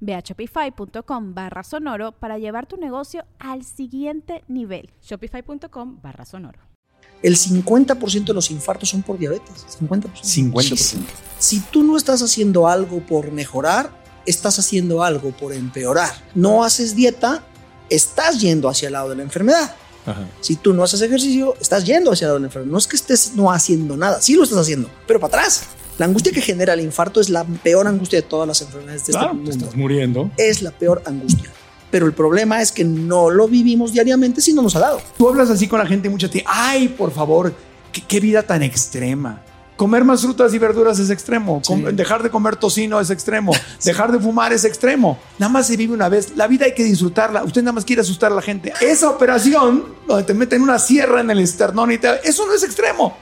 Ve a shopify.com barra sonoro para llevar tu negocio al siguiente nivel. Shopify.com barra sonoro. El 50% de los infartos son por diabetes. 50%. 50%. Si tú no estás haciendo algo por mejorar, estás haciendo algo por empeorar. No haces dieta, estás yendo hacia el lado de la enfermedad. Si tú no haces ejercicio, estás yendo hacia el lado de la enfermedad. No es que estés no haciendo nada, sí lo estás haciendo, pero para atrás. La angustia que genera el infarto es la peor angustia de todas las enfermedades de este mundo. estás muriendo. Es la peor angustia. Pero el problema es que no lo vivimos diariamente si no nos ha dado. Tú hablas así con la gente mucho ti. Ay, por favor, qué, vida tan extrema. Comer más frutas y verduras es extremo. Dejar de comer tocino es extremo. Dejar de fumar es extremo. Nada más se vive una vez. La vida hay que disfrutarla. Usted nada más quiere asustar a la gente. Esa operación donde te meten una sierra en el esternón y tal, eso no es extremo.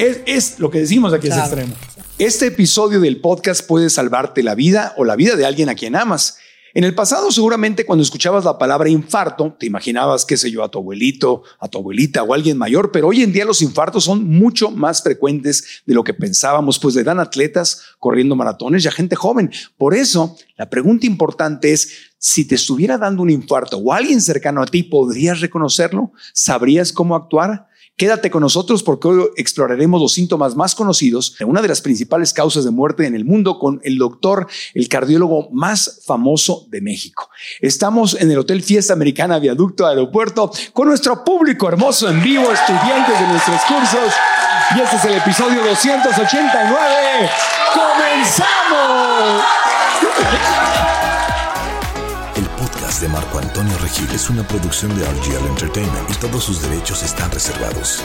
Es, es lo que decimos aquí es extremo. Este episodio del podcast puede salvarte la vida o la vida de alguien a quien amas. En el pasado, seguramente cuando escuchabas la palabra infarto, te imaginabas, qué sé yo, a tu abuelito, a tu abuelita o alguien mayor, pero hoy en día los infartos son mucho más frecuentes de lo que pensábamos, pues le dan atletas corriendo maratones y a gente joven. Por eso, la pregunta importante es, si te estuviera dando un infarto o alguien cercano a ti, ¿podrías reconocerlo? ¿Sabrías cómo actuar? Quédate con nosotros porque hoy exploraremos los síntomas más conocidos de una de las principales causas de muerte en el mundo con el doctor, el cardiólogo más famoso de México. Estamos en el Hotel Fiesta Americana Viaducto Aeropuerto con nuestro público hermoso en vivo, estudiantes de nuestros cursos. Y este es el episodio 289. ¡Comenzamos! Es una producción de RGL Entertainment y todos sus derechos están reservados.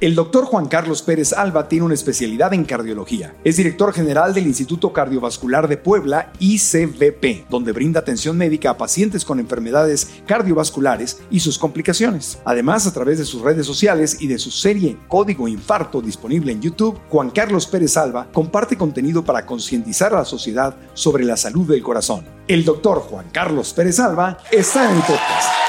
El doctor Juan Carlos Pérez Alba tiene una especialidad en cardiología. Es director general del Instituto Cardiovascular de Puebla, ICVP, donde brinda atención médica a pacientes con enfermedades cardiovasculares y sus complicaciones. Además, a través de sus redes sociales y de su serie Código Infarto disponible en YouTube, Juan Carlos Pérez Alba comparte contenido para concientizar a la sociedad sobre la salud del corazón. El doctor Juan Carlos Pérez Alba está en el podcast.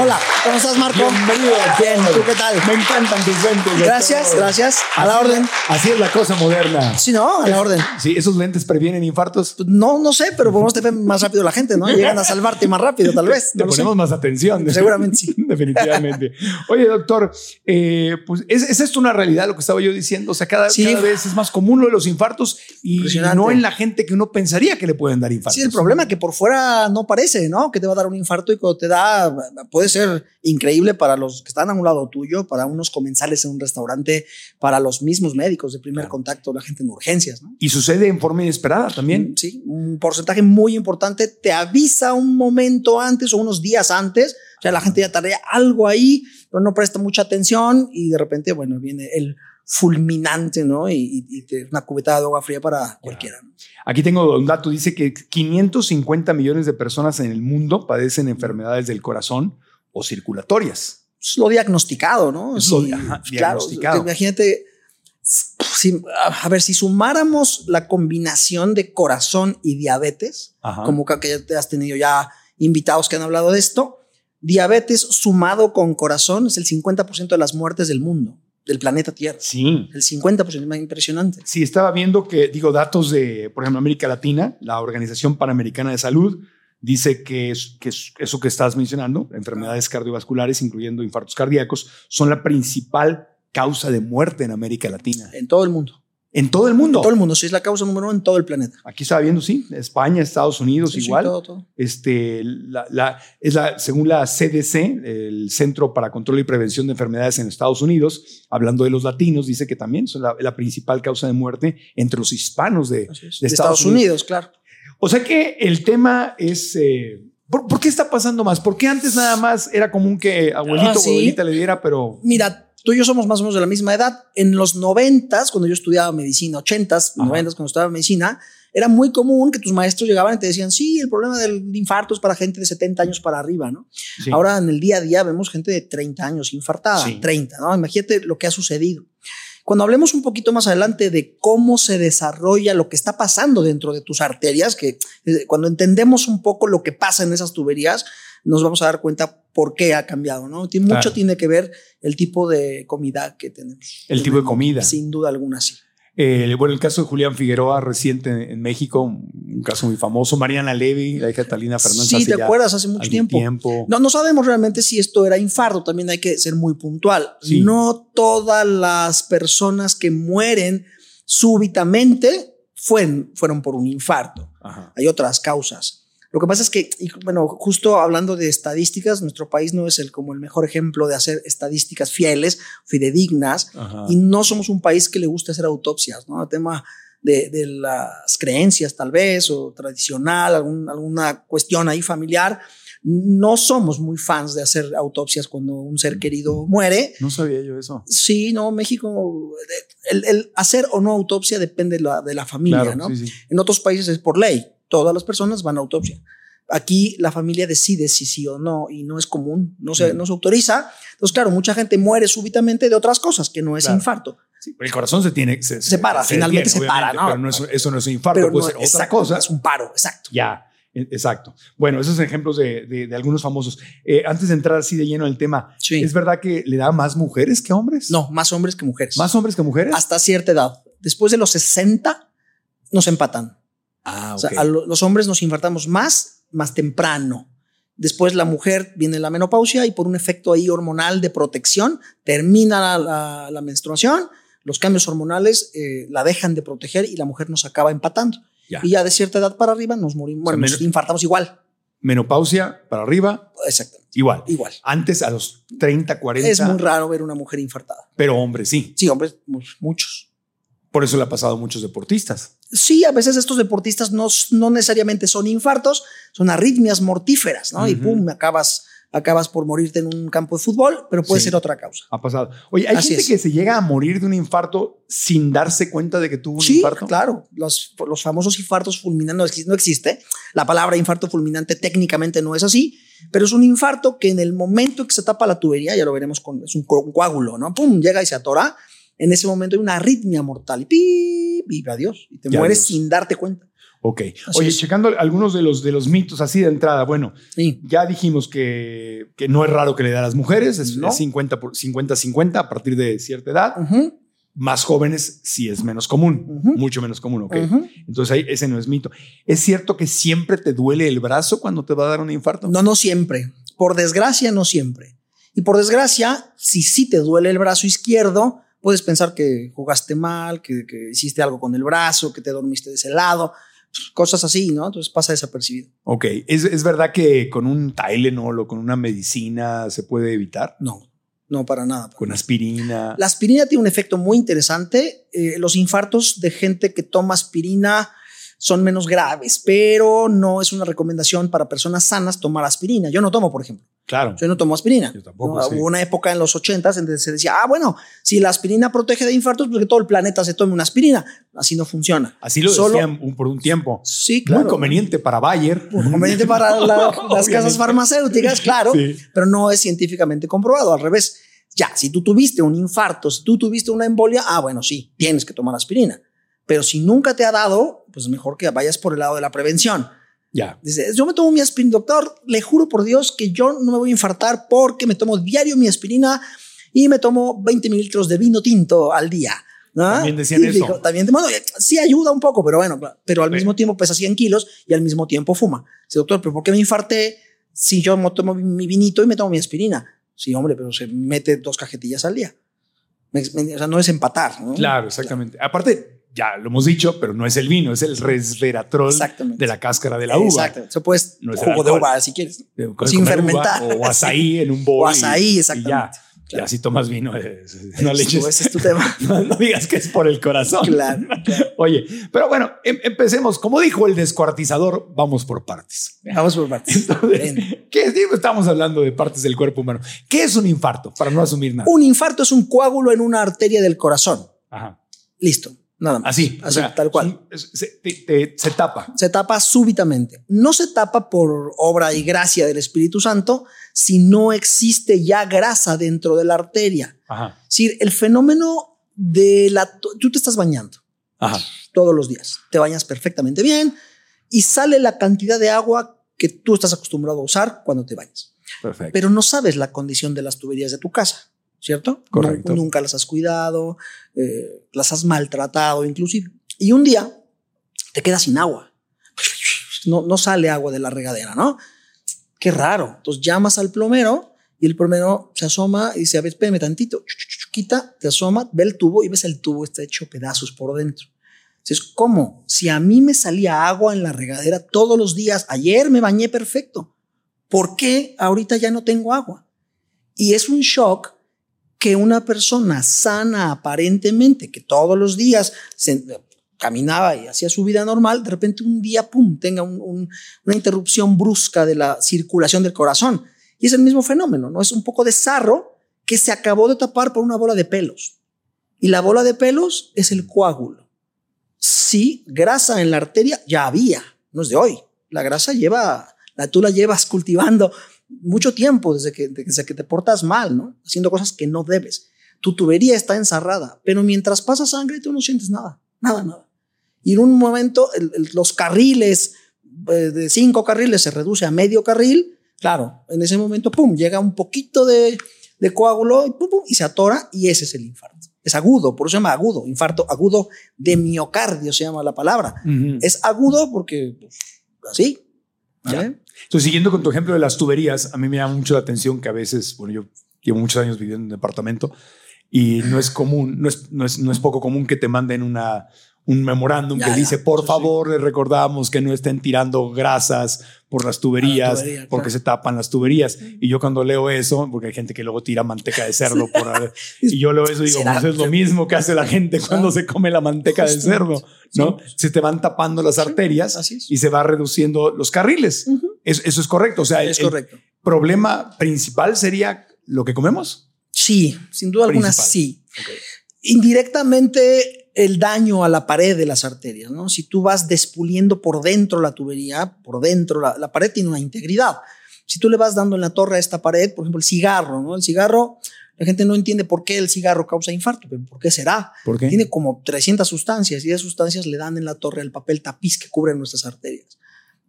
Hola, ¿cómo estás, Marco? Bienvenido. Bien, ¿tú qué tal? Me encantan tus lentes. Gracias, gracias. A la orden. Así es la cosa moderna. Sí, ¿no? A la orden. Sí, ¿esos lentes previenen infartos? No, no sé, pero podemos te más rápido la gente, ¿no? Llegan a salvarte más rápido, tal vez. Te ponemos más atención. Seguramente sí. Definitivamente. Oye, doctor, eh, pues ¿es, esto una realidad lo que estaba yo diciendo? O sea, cada, cada vez es más común lo de los infartos y no en la gente que uno pensaría que le pueden dar infartos. Sí, el problema es que por fuera no parece, ¿no? Que te va a dar un infarto y cuando te da puede ser increíble para los que están a un lado tuyo, para unos comensales en un restaurante, para los mismos médicos de primer contacto, la gente en urgencias. Y sucede en forma inesperada también. Mm, sí, un porcentaje muy importante te avisa un momento antes o unos días antes. O sea, la gente ya tarea algo ahí, pero no presta mucha atención y de repente, bueno, viene el fulminante, ¿no? Y, una cubeta de agua fría para cualquiera. Aquí tengo un dato, dice que 550 millones de personas en el mundo padecen enfermedades del corazón o circulatorias. Es lo diagnosticado, ¿no? Es lo diagnosticado. imagínate, a ver, si sumáramos la combinación de corazón y diabetes, como que ya has tenido ya invitados que han hablado de esto, diabetes sumado con corazón es el 50% de las muertes del mundo del planeta Tierra. Sí. El 50% más impresionante. Sí, estaba viendo que, digo, datos de, por ejemplo, América Latina, la Organización Panamericana de Salud, dice que, que eso que estás mencionando, enfermedades cardiovasculares, incluyendo infartos cardíacos, son la principal causa de muerte en América Latina. En todo el mundo. En todo el mundo. En todo el mundo, sí, es la causa número uno en todo el planeta. Aquí estaba viendo, sí, España, Estados Unidos, igual. Sí, todo, todo. Este, la, es la, según la CDC, el Centro para Control y Prevención de Enfermedades en Estados Unidos, hablando de los latinos, dice que también son la, principal causa de muerte entre los hispanos de, Estados, Unidos. claro. O sea que el tema es. Eh, ¿por, qué está pasando más? ¿Por qué antes nada más era común que abuelito ah, o abuelita le diera, pero. Mira, tú y yo somos más o menos de la misma edad. En los noventas, cuando yo estudiaba medicina, ochentas, noventas, cuando estudiaba medicina, era muy común que tus maestros llegaban y te decían, sí, el problema del infarto es para gente de 70 años para arriba, ¿no? Ahora en el día a día vemos gente de 30 años infartada, 30, ¿no? Imagínate lo que ha sucedido. Cuando hablemos un poquito más adelante de cómo se desarrolla lo que está pasando dentro de tus arterias, que eh, cuando entendemos un poco lo que pasa en esas tuberías, nos vamos a dar cuenta por qué ha cambiado, ¿no? Tiene, Mucho tiene que ver el tipo de comida que tenemos. El tipo de comida. Sin duda alguna, sí. Eh, bueno, el caso de Julián Figueroa reciente en México, un caso muy famoso. Mariana Levy, la hija de Talina Fernández. Sí, ¿te acuerdas? Hace mucho tiempo. No, no sabemos realmente si esto era infarto. También hay que ser muy puntual. No todas las personas que mueren súbitamente fueron, fueron por un infarto. Hay otras causas. Lo que pasa es que, bueno, justo hablando de estadísticas, nuestro país no es el como el mejor ejemplo de hacer estadísticas fieles, fidedignas, y no somos un país que le guste hacer autopsias, ¿no? El tema de, de, las creencias tal vez, o tradicional, alguna cuestión ahí familiar, no somos muy fans de hacer autopsias cuando un ser querido muere. No sabía yo eso. Sí, no, México, el, hacer o no autopsia depende de la, de la familia, ¿no? En otros países es por ley todas las personas van a autopsia. Aquí la familia decide si sí o no y no es común, no se, no se autoriza. Entonces, claro, mucha gente muere súbitamente de otras cosas que no es infarto. el corazón se tiene se, se para, finalmente se para, ¿no? Pero no es, eso no es un infarto, puede ser otra cosa. Es un paro, exacto. Ya, e, exacto. Bueno, esos ejemplos de, de, algunos famosos. Eh, antes de entrar así de lleno en el tema, ¿es verdad que le da más mujeres que hombres? No, más hombres que mujeres. ¿Más hombres que mujeres? Hasta cierta edad. Después de los 60 nos empatan. Ah, o sea, a los hombres nos infartamos más, más temprano. Después la mujer viene la menopausia y por un efecto ahí hormonal de protección termina la, menstruación, los cambios hormonales eh, la dejan de proteger y la mujer nos acaba empatando. Y ya de cierta edad para arriba nos morimos, bueno, nos infartamos igual. Menopausia para arriba. Exactamente. Igual. Igual. Antes a los 30, 40. Es muy raro ver una mujer infartada. Pero hombres sí. Sí, hombres, muchos. Por eso le ha pasado a muchos deportistas. Sí, a veces estos deportistas no, no necesariamente son infartos, son arritmias mortíferas, ¿no? Y pum, acabas, acabas por morirte en un campo de fútbol, pero puede ser otra causa. Ha pasado. Oye, hay gente que se llega a morir de un infarto sin darse cuenta de que tuvo un sí, infarto. Claro, los, los famosos infartos fulminantes no existe. La palabra infarto fulminante técnicamente no es así, pero es un infarto que en el momento que se tapa la tubería, ya lo veremos con es un coágulo, ¿no? Pum, llega y se atora en ese momento hay una arritmia mortal y ¡pip! vive adiós. Y te mueres sin darte cuenta. Ok. Oye, checando algunos de los, de los mitos así de entrada, bueno, ya dijimos que, que, no es raro que le da a las mujeres, es 50-50 a partir de cierta edad. Más jóvenes sí es menos común, mucho menos común, ok. Entonces ahí ese no es mito. ¿Es cierto que siempre te duele el brazo cuando te va a dar un infarto? No, no siempre. Por desgracia, no siempre. Y por desgracia, si sí te duele el brazo izquierdo, Puedes pensar que jugaste mal, que, hiciste algo con el brazo, que te dormiste de ese lado, cosas así, ¿no? Entonces pasa desapercibido. Ok, ¿es, verdad que con un Tylenol o con una medicina se puede evitar? No, no, para nada. Con aspirina. La aspirina tiene un efecto muy interesante. Eh, los infartos de gente que toma aspirina son menos graves, pero no es una recomendación para personas sanas tomar aspirina. Yo no tomo, por ejemplo. Claro. Yo no tomo aspirina. Yo tampoco. Hubo una época en los 80 en donde se decía, ah, bueno, si la aspirina protege de infartos, pues que todo el planeta se tome una aspirina. Así no funciona. Así lo decían por un tiempo. Sí, claro. Muy conveniente para Bayer. Muy conveniente para las casas farmacéuticas, claro, pero no es científicamente comprobado. Al revés. Ya, si tú tuviste un infarto, si tú tuviste una embolia, ah, bueno, sí, tienes que tomar aspirina. Pero si nunca te ha dado, pues mejor que vayas por el lado de la prevención. Ya. Dice, yo me tomo mi aspirina, doctor, le juro por Dios que yo no me voy a infartar porque me tomo diario mi aspirina y me tomo 20 mililitros de vino tinto al día. También decían eso. también, bueno, sí ayuda un poco, pero bueno, pero al mismo tiempo pesa 100 kilos y al mismo tiempo fuma. Dice, doctor, pero ¿por qué me infarté si yo me tomo mi vinito y me tomo mi aspirina? Sí, hombre, pero se mete dos cajetillas al día. o sea, no es empatar. Claro, exactamente. Aparte, ya lo hemos dicho, pero no es el vino, es el resveratrol de la cáscara de la uva. Exacto. Eso puedes no jugo de uva si quieres. Sin fermentar. o azaí en un bol. O azaí, exactamente. Y ya si tomas vino, no le eches. Ese es tu tema. No, digas que es por el corazón. Claro. Oye, pero bueno, em, empecemos. Como dijo el descuartizador, vamos por partes. Vamos por partes. ¿qué es? Estamos hablando de partes del cuerpo humano. ¿Qué es un infarto? Para no asumir nada. Un infarto es un coágulo en una arteria del corazón. Ajá. Listo. Nada más. Así, así tal cual. Se, se, tapa. Se tapa súbitamente. No se tapa por obra y gracia del Espíritu Santo si no existe ya grasa dentro de la arteria. Ajá. Es el fenómeno de la... Tú te estás bañando Ajá. todos los días. Te bañas perfectamente bien y sale la cantidad de agua que tú estás acostumbrado a usar cuando te bañas. Perfecto. Pero no sabes la condición de las tuberías de tu casa. ¿Cierto? Correcto. nunca las has cuidado, eh, las has maltratado inclusive. Y un día te quedas sin agua. No, no sale agua de la regadera, ¿no? Qué raro. Entonces llamas al plomero y el plomero se asoma y dice, a ver, espérame tantito. Quita, te asoma, ve el tubo y ves el tubo está hecho pedazos por dentro. Entonces, ¿cómo? Si a mí me salía agua en la regadera todos los días, ayer me bañé perfecto, ¿por qué ahorita ya no tengo agua? Y es un shock que una persona sana aparentemente, que todos los días se, caminaba y hacía su vida normal, de repente un día, pum, tenga una interrupción brusca de la circulación del corazón. Y es el mismo fenómeno, ¿no? Es un poco de sarro que se acabó de tapar por una bola de pelos. Y la bola de pelos es el coágulo. Sí, grasa en la arteria ya había, no es de hoy. La grasa lleva, la, tú la llevas cultivando mucho tiempo desde que, desde que te portas mal, ¿no? Haciendo cosas que no debes. Tu tubería está ensarrada, pero mientras pasa sangre tú no sientes nada, nada, nada. Y en un momento los carriles eh, de cinco carriles se reduce a medio carril, claro, en ese momento, pum, llega un poquito de, de coágulo y, pum, pum, y se atora y ese es el infarto. Es agudo, por eso se llama agudo, infarto agudo de miocardio se llama la palabra. Es agudo porque pues, así, entonces, siguiendo con tu ejemplo de las tuberías, a mí me llama mucho la atención que a veces, bueno, yo llevo muchos años viviendo en un departamento y no es común, no es, no es, no es poco común que te manden una, un memorándum que dice, por favor, les recordamos que no estén tirando grasas por las tuberías, porque se tapan las tuberías. Y yo cuando leo eso, porque hay gente que luego tira manteca de cerdo por y yo leo eso y digo, pues es lo mismo que hace la gente cuando se come la manteca de cerdo, ¿no? Se te van tapando las arterias y se va reduciendo los carriles. eso, es correcto. O sea, es el correcto. problema principal sería lo que comemos. Sí, sin duda alguna sí. Indirectamente el daño a la pared de las arterias, ¿no? Si tú vas despuliendo por dentro la tubería, por dentro, la, pared tiene una integridad. Si tú le vas dando en la torre a esta pared, por ejemplo, el cigarro, ¿no? El cigarro, la gente no entiende por qué el cigarro causa infarto, pero ¿por qué será? ¿Por qué? Tiene como 300 sustancias y esas sustancias le dan en la torre el papel tapiz que cubre nuestras arterias.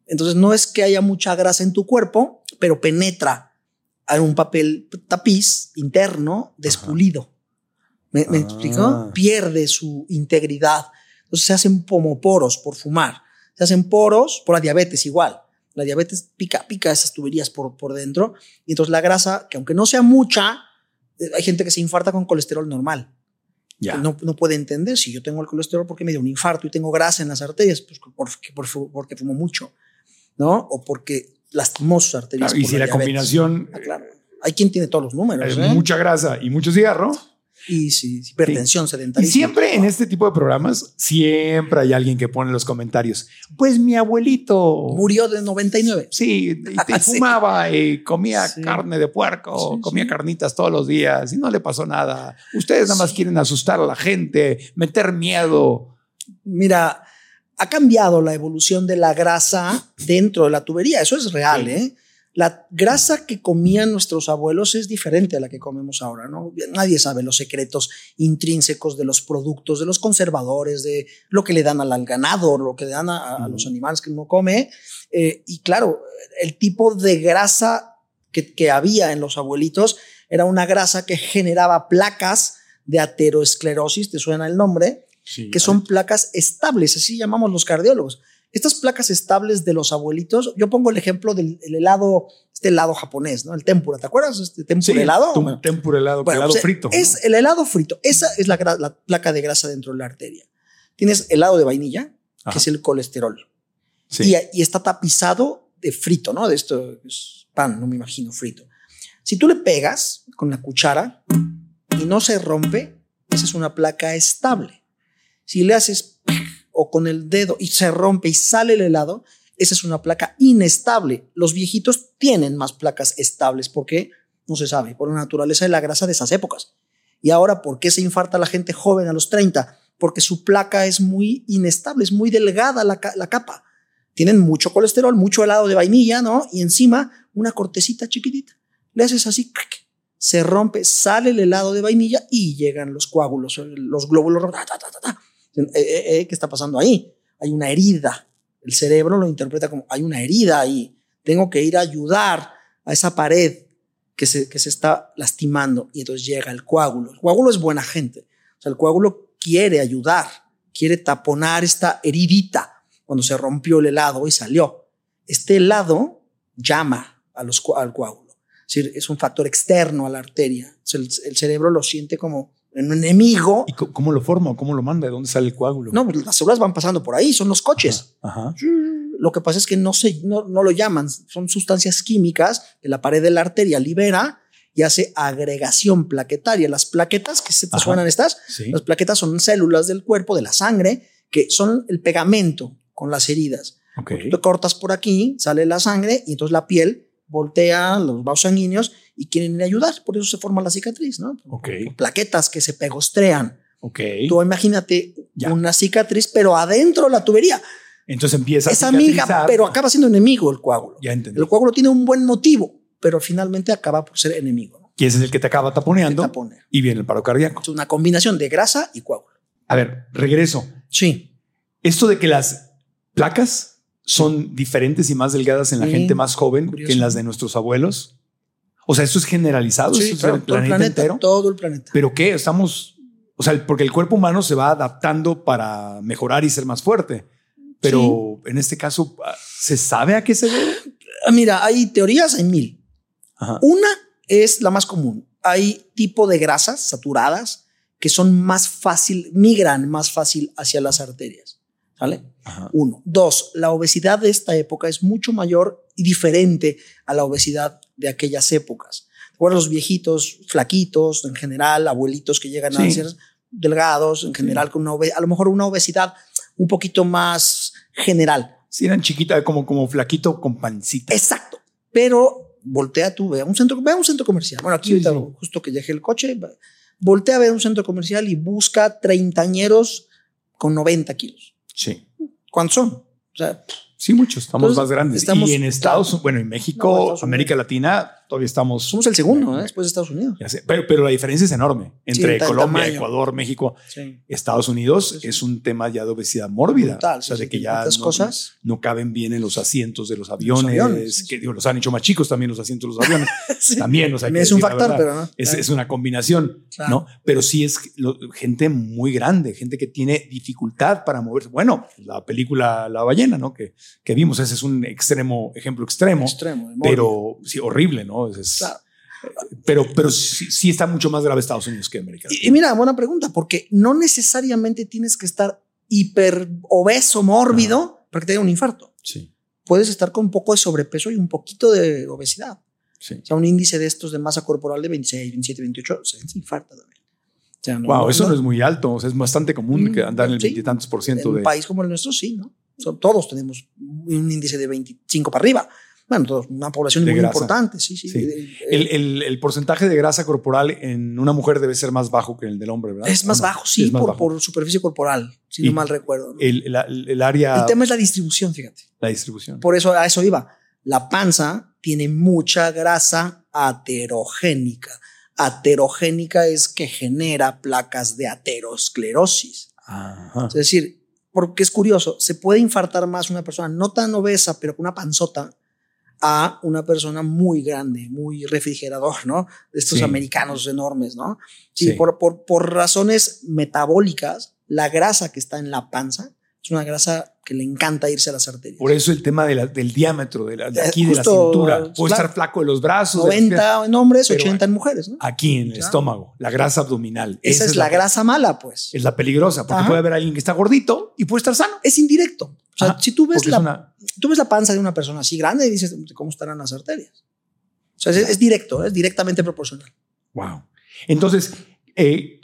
Entonces, no es que haya mucha grasa en tu cuerpo, pero penetra en un papel tapiz interno despulido. ¿Me, explico? Ah. Pierde su integridad. Entonces se hacen pomoporos por fumar. Se hacen poros por la diabetes igual. La diabetes pica, pica esas tuberías por, por dentro. Y entonces la grasa, que aunque no sea mucha, eh, hay gente que se infarta con colesterol normal. Ya. No, no, puede entender si yo tengo el colesterol porque me dio un infarto y tengo grasa en las arterias, pues porque, porque fumo mucho, ¿no? O porque lastimó sus arterias. y si la, combinación. Ah, claro. Hay quien tiene todos los números. ¿eh? Mucha grasa y mucho cigarro y sí, hipertensión sedentaria. Y siempre en este tipo de programas, siempre hay alguien que pone en los comentarios, pues mi abuelito... Murió de 99. Sí, y, fumaba y comía carne de puerco, comía carnitas todos los días y no le pasó nada. Ustedes nada más quieren asustar a la gente, meter miedo. Mira, ha cambiado la evolución de la grasa dentro de la tubería, eso es real, ¿eh? La grasa que comían nuestros abuelos es diferente a la que comemos ahora, ¿no? Nadie sabe los secretos intrínsecos de los productos, de los conservadores, de lo que le dan al, ganado, lo que le dan a, los animales que uno come. Eh, y claro, el tipo de grasa que, que había en los abuelitos era una grasa que generaba placas de ateroesclerosis, ¿te suena el nombre? que son placas estables, así llamamos los cardiólogos. Estas placas estables de los abuelitos, yo pongo el ejemplo del helado, este helado japonés, ¿no? El tempura, ¿te acuerdas? Este tempura helado. tempura helado, helado pues, frito. Es el helado frito. Esa es la, la, placa de grasa dentro de la arteria. Tienes helado de vainilla, que es el colesterol. Y, y, está tapizado de frito, ¿no? De esto es pan, no me imagino frito. Si tú le pegas con la cuchara y no se rompe, esa es una placa estable. Si le haces o con el dedo y se rompe y sale el helado, esa es una placa inestable. Los viejitos tienen más placas estables porque no se sabe, por la naturaleza de la grasa de esas épocas. Y ahora, ¿por qué se infarta la gente joven a los 30? Porque su placa es muy inestable, es muy delgada la, la capa. Tienen mucho colesterol, mucho helado de vainilla, ¿no? Y encima una cortecita chiquitita. Le haces así, se rompe, sale el helado de vainilla y llegan los coágulos, los glóbulos. Eh, eh, eh, ¿Qué está pasando ahí? Hay una herida. El cerebro lo interpreta como hay una herida ahí. Tengo que ir a ayudar a esa pared que se, que se está lastimando y entonces llega el coágulo. El coágulo es buena gente. O sea, el coágulo quiere ayudar, quiere taponar esta heridita cuando se rompió el helado y salió. Este helado llama al coágulo. Es decir, es un factor externo a la arteria. el, cerebro lo siente como un enemigo. ¿Y cómo lo forma? ¿Cómo lo manda? ¿De dónde sale el coágulo? No, pues las células van pasando por ahí, son los coches. Ajá. Lo que pasa es que no, se, no, lo llaman, son sustancias químicas que la pared de la arteria libera y hace agregación plaquetaria. Las plaquetas, que se te suenan estas, las plaquetas son células del cuerpo, de la sangre, que son el pegamento con las heridas. Okay. Tú cortas por aquí, sale la sangre y entonces la piel voltea los vasos sanguíneos y quieren a ayudar. Por eso se forma la cicatriz, ¿no? Okay. Plaquetas que se pegostrean. Okay. Tú imagínate una cicatriz, pero adentro la tubería. Entonces empieza es amiga, pero acaba siendo enemigo el coágulo. Ya entendí. El coágulo tiene un buen motivo, pero finalmente acaba por ser enemigo. Y ese es el que te acaba taponeando y viene el paro cardíaco. Es una combinación de grasa y coágulo. A ver, regreso. Sí. Esto de que las placas son diferentes y más delgadas en la gente más joven que en las de nuestros abuelos. O sea, eso es generalizado. Sí, eso es el planeta, planeta entero. Todo el planeta. Pero qué estamos, o sea, porque el cuerpo humano se va adaptando para mejorar y ser más fuerte. Pero en este caso, ¿se sabe a qué se debe? Ah, mira, hay teorías, hay mil. Una es la más común. Hay tipo de grasas saturadas que son más fácil, migran más fácil hacia las arterias. ¿Sale? Uno. Dos, la obesidad de esta época es mucho mayor y diferente a la obesidad de aquellas épocas. Bueno, los viejitos, flaquitos, en general, abuelitos que llegan a ser delgados, en general, con una a lo mejor una obesidad un poquito más general. Si eran chiquitas, como, como flaquito con pancita. Exacto. Pero voltea tú, ve a un centro, ve a un centro comercial. Bueno, aquí justo que llegue el coche, voltea a ver un centro comercial y busca treintañeros con 90 kilos. Sí. ¿Cuántos son? O sea, Sí, muchos, estamos más grandes. y en Estados Unidos, bueno, en México, América Latina, todavía estamos. Somos el segundo, ¿eh? después de Estados Unidos. pero, pero, la diferencia es enorme entre Colombia, Ecuador, México. Estados Unidos es un tema ya de obesidad mórbida. o sea, de que ya no, cosas. no caben bien en los asientos de los aviones, que digo, los han hecho más chicos también los asientos de los aviones. también, o sea, es un factor, pero no. Es, es, una combinación, ¿no? Pero sí es gente muy grande, gente que tiene dificultad para moverse. Bueno, la película La ballena, ¿no? Que que vimos. Ese es un extremo, ejemplo extremo, extremo pero sí, horrible, ¿no? Es, Pero, pero sí, está mucho más grave Estados Unidos que América. Y, mira, buena pregunta, porque no necesariamente tienes que estar hiper obeso, mórbido, para que te dé un infarto. Sí. Puedes estar con un poco de sobrepeso y un poquito de obesidad. Sí. O sea, un índice de estos de masa corporal de 26, 27, 28, se infarta también. O sea, wow, eso no, es muy alto. O sea, es bastante común que andar en el veintitantos por ciento. En un país como el nuestro, sí, ¿no? todos tenemos un índice de 25 para arriba. Bueno, una población muy importante, sí, sí. el, el, porcentaje de grasa corporal en una mujer debe ser más bajo que el del hombre, ¿verdad? Es más bajo, sí, por, por, superficie corporal, si no mal recuerdo. El, el, área... El tema es la distribución, fíjate. La distribución. Por eso a eso iba. La panza tiene mucha grasa aterogénica. Aterogénica es que genera placas de aterosclerosis. Es decir, porque es curioso, se puede infartar más una persona no tan obesa, pero con una panzota, a una persona muy grande, muy refrigerador, ¿no? De estos americanos enormes, ¿no? Sí, Por, por, por, razones metabólicas, la grasa que está en la panza Es una grasa que le encanta irse a las arterias. Por eso el tema del diámetro, de, de aquí, de la cintura. Puede estar flaco de los brazos. 90 en hombres, 80 en mujeres. ¿no? Aquí en el estómago, la grasa abdominal. Esa, es, la, grasa mala, pues. Es la peligrosa, porque puede haber alguien que está gordito y puede estar sano. Es indirecto. O sea, si tú ves, la, tú ves la panza de una persona así grande y dices, ¿cómo estarán las arterias? O sea, es, directo, es directamente proporcional. Wow. Entonces, eh,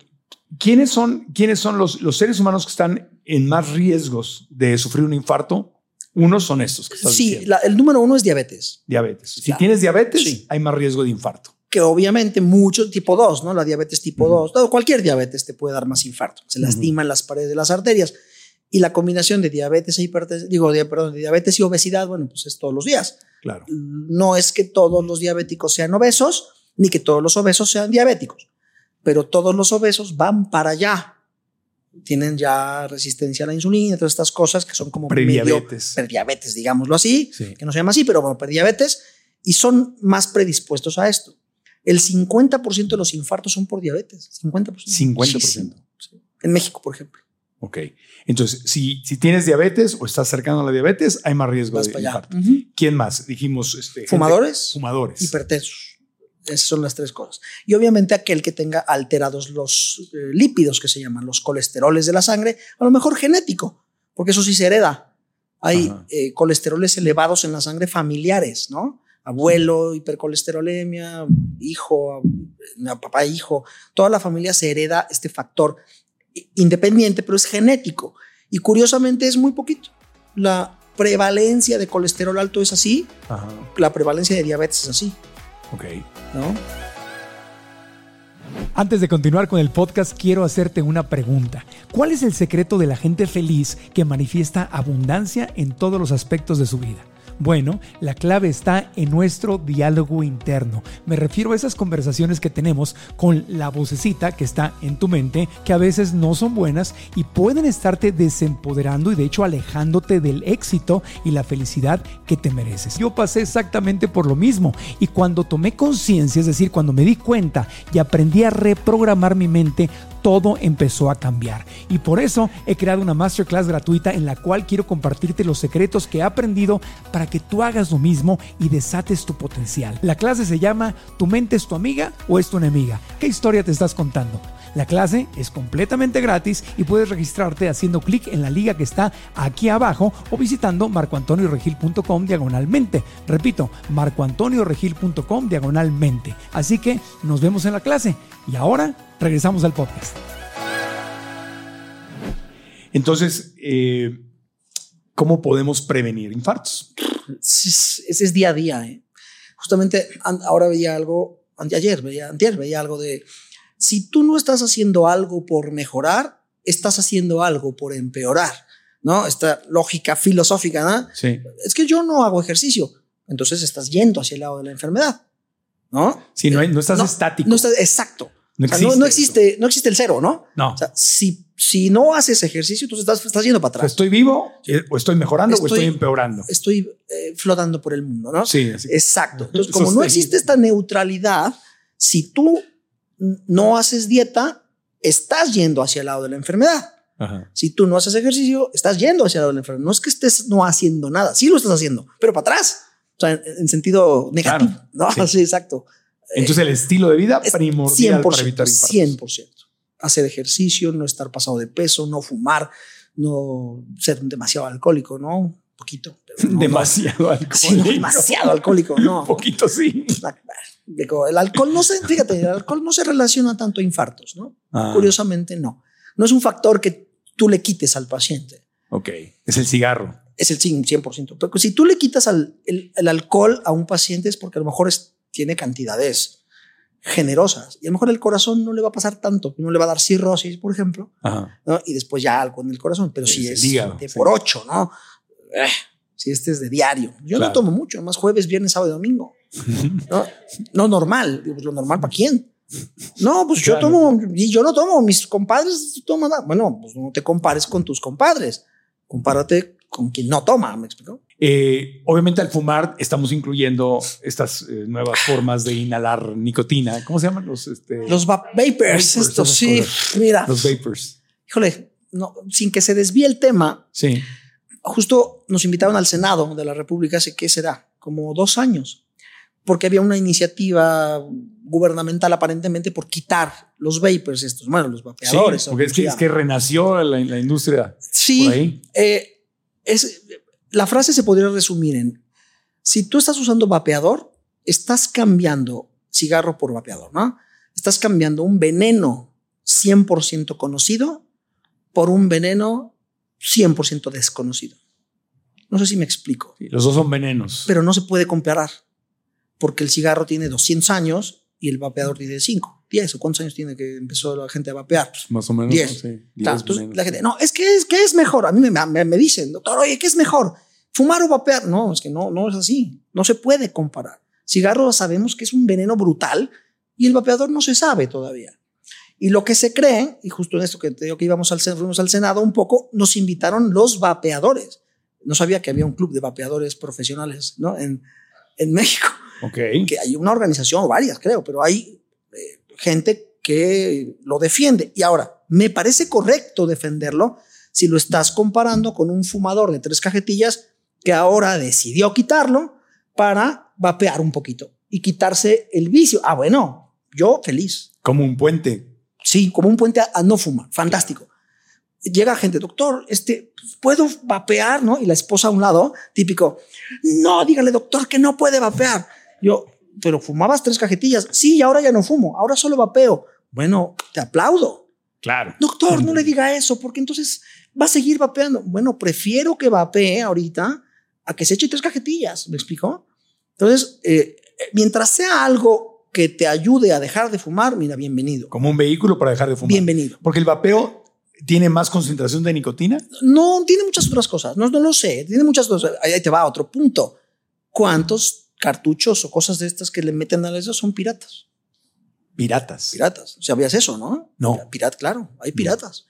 ¿quiénes son, quiénes son los, los seres humanos que están en más riesgos de sufrir un infarto, unos son estos. Que sí, el número uno es diabetes. Diabetes. Si tienes diabetes, hay más riesgo de infarto. Que obviamente mucho tipo 2, ¿no? La diabetes tipo 2, cualquier diabetes te puede dar más infarto. Se lastiman las paredes de las arterias. Y la combinación de diabetes e hipertensión, digo, perdón, de diabetes y obesidad, bueno, pues es todos los días. Claro. No es que todos los diabéticos sean obesos, ni que todos los obesos sean diabéticos, pero todos los obesos van para allá tienen ya resistencia a la insulina, todas estas cosas que son como prediabetes, prediabetes, digámoslo así, que no se llama así, pero bueno, prediabetes, y son más predispuestos a esto. El 50% de los infartos son por diabetes, 50%. 50%. En México, por ejemplo. Ok. Entonces, si, si tienes diabetes o estás cercano a la diabetes, hay más riesgo de infarto. ¿Quién más? Dijimos. Este, fumadores. fumadores. Hipertensos. Esas son las tres cosas. Y obviamente aquel que tenga alterados los eh, lípidos, que se llaman los colesteroles de la sangre, a lo mejor genético, porque eso sí se hereda. Hay eh, colesteroles elevados en la sangre familiares, ¿no? Abuelo, hipercolesterolemia, hijo, papá, hijo. Toda la familia se hereda este factor independiente, pero es genético. Y curiosamente es muy poquito. La prevalencia de colesterol alto es así, la prevalencia de diabetes es así. Ok. ¿No? Antes de continuar con el podcast, quiero hacerte una pregunta. ¿Cuál es el secreto de la gente feliz que manifiesta abundancia en todos los aspectos de su vida? Bueno, la clave está en nuestro diálogo interno. Me refiero a esas conversaciones que tenemos con la vocecita que está en tu mente, que a veces no son buenas y pueden estarte desempoderando y de hecho alejándote del éxito y la felicidad que te mereces. Yo pasé exactamente por lo mismo y cuando tomé conciencia, es decir, cuando me di cuenta y aprendí a reprogramar mi mente, todo empezó a cambiar. Y por eso he creado una masterclass gratuita en la cual quiero compartirte los secretos que he aprendido para que tú hagas lo mismo y desates tu potencial. La clase se llama ¿Tu mente es tu amiga o es tu enemiga? ¿Qué historia te estás contando? La clase es completamente gratis y puedes registrarte haciendo clic en la liga que está aquí abajo o visitando marcoantonioregil.com diagonalmente. Repito, marcoantonioregil.com diagonalmente. Así que nos vemos en la clase. Y ahora regresamos al podcast. Entonces, eh, ¿cómo podemos prevenir infartos? Ese es día a día. ¿eh? Justamente ahora veía algo, ayer veía, antier veía algo de, si tú no estás haciendo algo por mejorar, estás haciendo algo por empeorar, ¿no? Esta lógica filosófica, ¿no? Sí. Es que yo no hago ejercicio, entonces estás yendo hacia el lado de la enfermedad, ¿no? Sí, no, no estás estático. No estás, exacto. No, existe, no, existe, el cero, ¿no? No. O sea, si, si no haces ejercicio, entonces estás, estás yendo para atrás. estoy vivo, eh, o estoy mejorando, o estoy empeorando. Estoy eh, flotando por el mundo, ¿no? Sí, Exacto. Entonces, como no existe esta neutralidad, si tú no haces dieta, estás yendo hacia el lado de la enfermedad. Si tú no haces ejercicio, estás yendo hacia el lado de la enfermedad. No es que estés no haciendo nada, sí lo estás haciendo, pero para atrás. O sea, en, sentido negativo. no, sí. exacto. Entonces el estilo de vida primordial 100%, para evitar 100%. Hacer ejercicio, no estar pasado de peso, no fumar, no ser demasiado alcohólico, ¿no? Poquito. demasiado alcohólico. demasiado alcohólico, no. Poquito sí. El alcohol no se, fíjate, el alcohol no se relaciona tanto a infartos, ¿no? Ah. Curiosamente no. No es un factor que tú le quites al paciente. Ok, es el cigarro. Es el 100%. Pero si tú le quitas al, el, el alcohol a un paciente es porque a lo mejor es tiene cantidades generosas y a lo mejor el corazón no le va a pasar tanto, no le va a dar cirrosis, por ejemplo, y después ya algo en el corazón, pero si es de por ocho, ¿no? Eh, si este es de diario. Yo no tomo mucho, más jueves, viernes, sábado y domingo. no, no normal, pues, lo normal para quién. No, pues yo tomo, y yo no tomo, mis compadres toman, bueno, pues no te compares con tus compadres, compárate con quien no toma, ¿me explico? Eh, obviamente al fumar estamos incluyendo estas eh, nuevas formas de inhalar nicotina. ¿Cómo se llaman los? Este, los vapors, estos, sí. Mira. Los vapors. Híjole, no, sin que se desvíe el tema, sí. justo nos invitaron al Senado de la República hace, ¿qué será? Como dos años, porque había una iniciativa gubernamental aparentemente por quitar los vapers estos, bueno, los vapeadores. Sí, porque es que, es que, renació la, la industria. Sí, eh, es, la frase se podría resumir en, si tú estás usando vapeador, estás cambiando cigarro por vapeador, ¿no? Estás cambiando un veneno 100% conocido por un veneno 100% desconocido. No sé si me explico. los dos son venenos. Pero no se puede comparar, porque el cigarro tiene 200 años y el vapeador tiene 5, 10. ¿O cuántos años tiene que empezó la gente a vapear? Pues más o menos. 10. la gente, no, es que es, que es mejor. A mí me, me, dicen, doctor, oye, ¿qué es mejor? ¿Fumar o vapear? No, es que no, no es así. No se puede comparar. Cigarro sabemos que es un veneno brutal y el vapeador no se sabe todavía. Y lo que se cree, y justo en esto que te digo que íbamos al, fuimos al Senado un poco, nos invitaron los vapeadores. No sabía que había un club de vapeadores profesionales ¿no? en, en México. Okay. Que hay una organización, o varias creo, pero hay eh, gente que lo defiende. Y ahora, me parece correcto defenderlo si lo estás comparando con un fumador de tres cajetillas que ahora decidió quitarlo para vapear un poquito y quitarse el vicio. Ah, bueno, yo feliz. Como un puente. Sí, como un puente a, no fumar. Fantástico. Llega gente, doctor, este, ¿puedo vapear? ¿No? Y la esposa a un lado, típico, no, dígale, doctor, que no puede vapear. Yo, pero fumabas tres cajetillas. Sí, ahora ya no fumo, ahora solo vapeo. Bueno, te aplaudo. Claro. Doctor, no le diga eso, porque entonces va a seguir vapeando. Bueno, prefiero que vapee ahorita a que se eche tres cajetillas. ¿Me explico? Entonces, eh, mientras sea algo que te ayude a dejar de fumar, mira, bienvenido. Como un vehículo para dejar de fumar. Bienvenido. Porque el vapeo tiene más concentración de nicotina. No, tiene muchas otras cosas. No, no lo sé. Tiene muchas cosas. Ahí te va a otro punto. ¿Cuántos cartuchos o cosas de estas que le meten a eso son piratas? Piratas. Piratas. ¿Sabías eso, no? No. Pirata, claro. Hay piratas.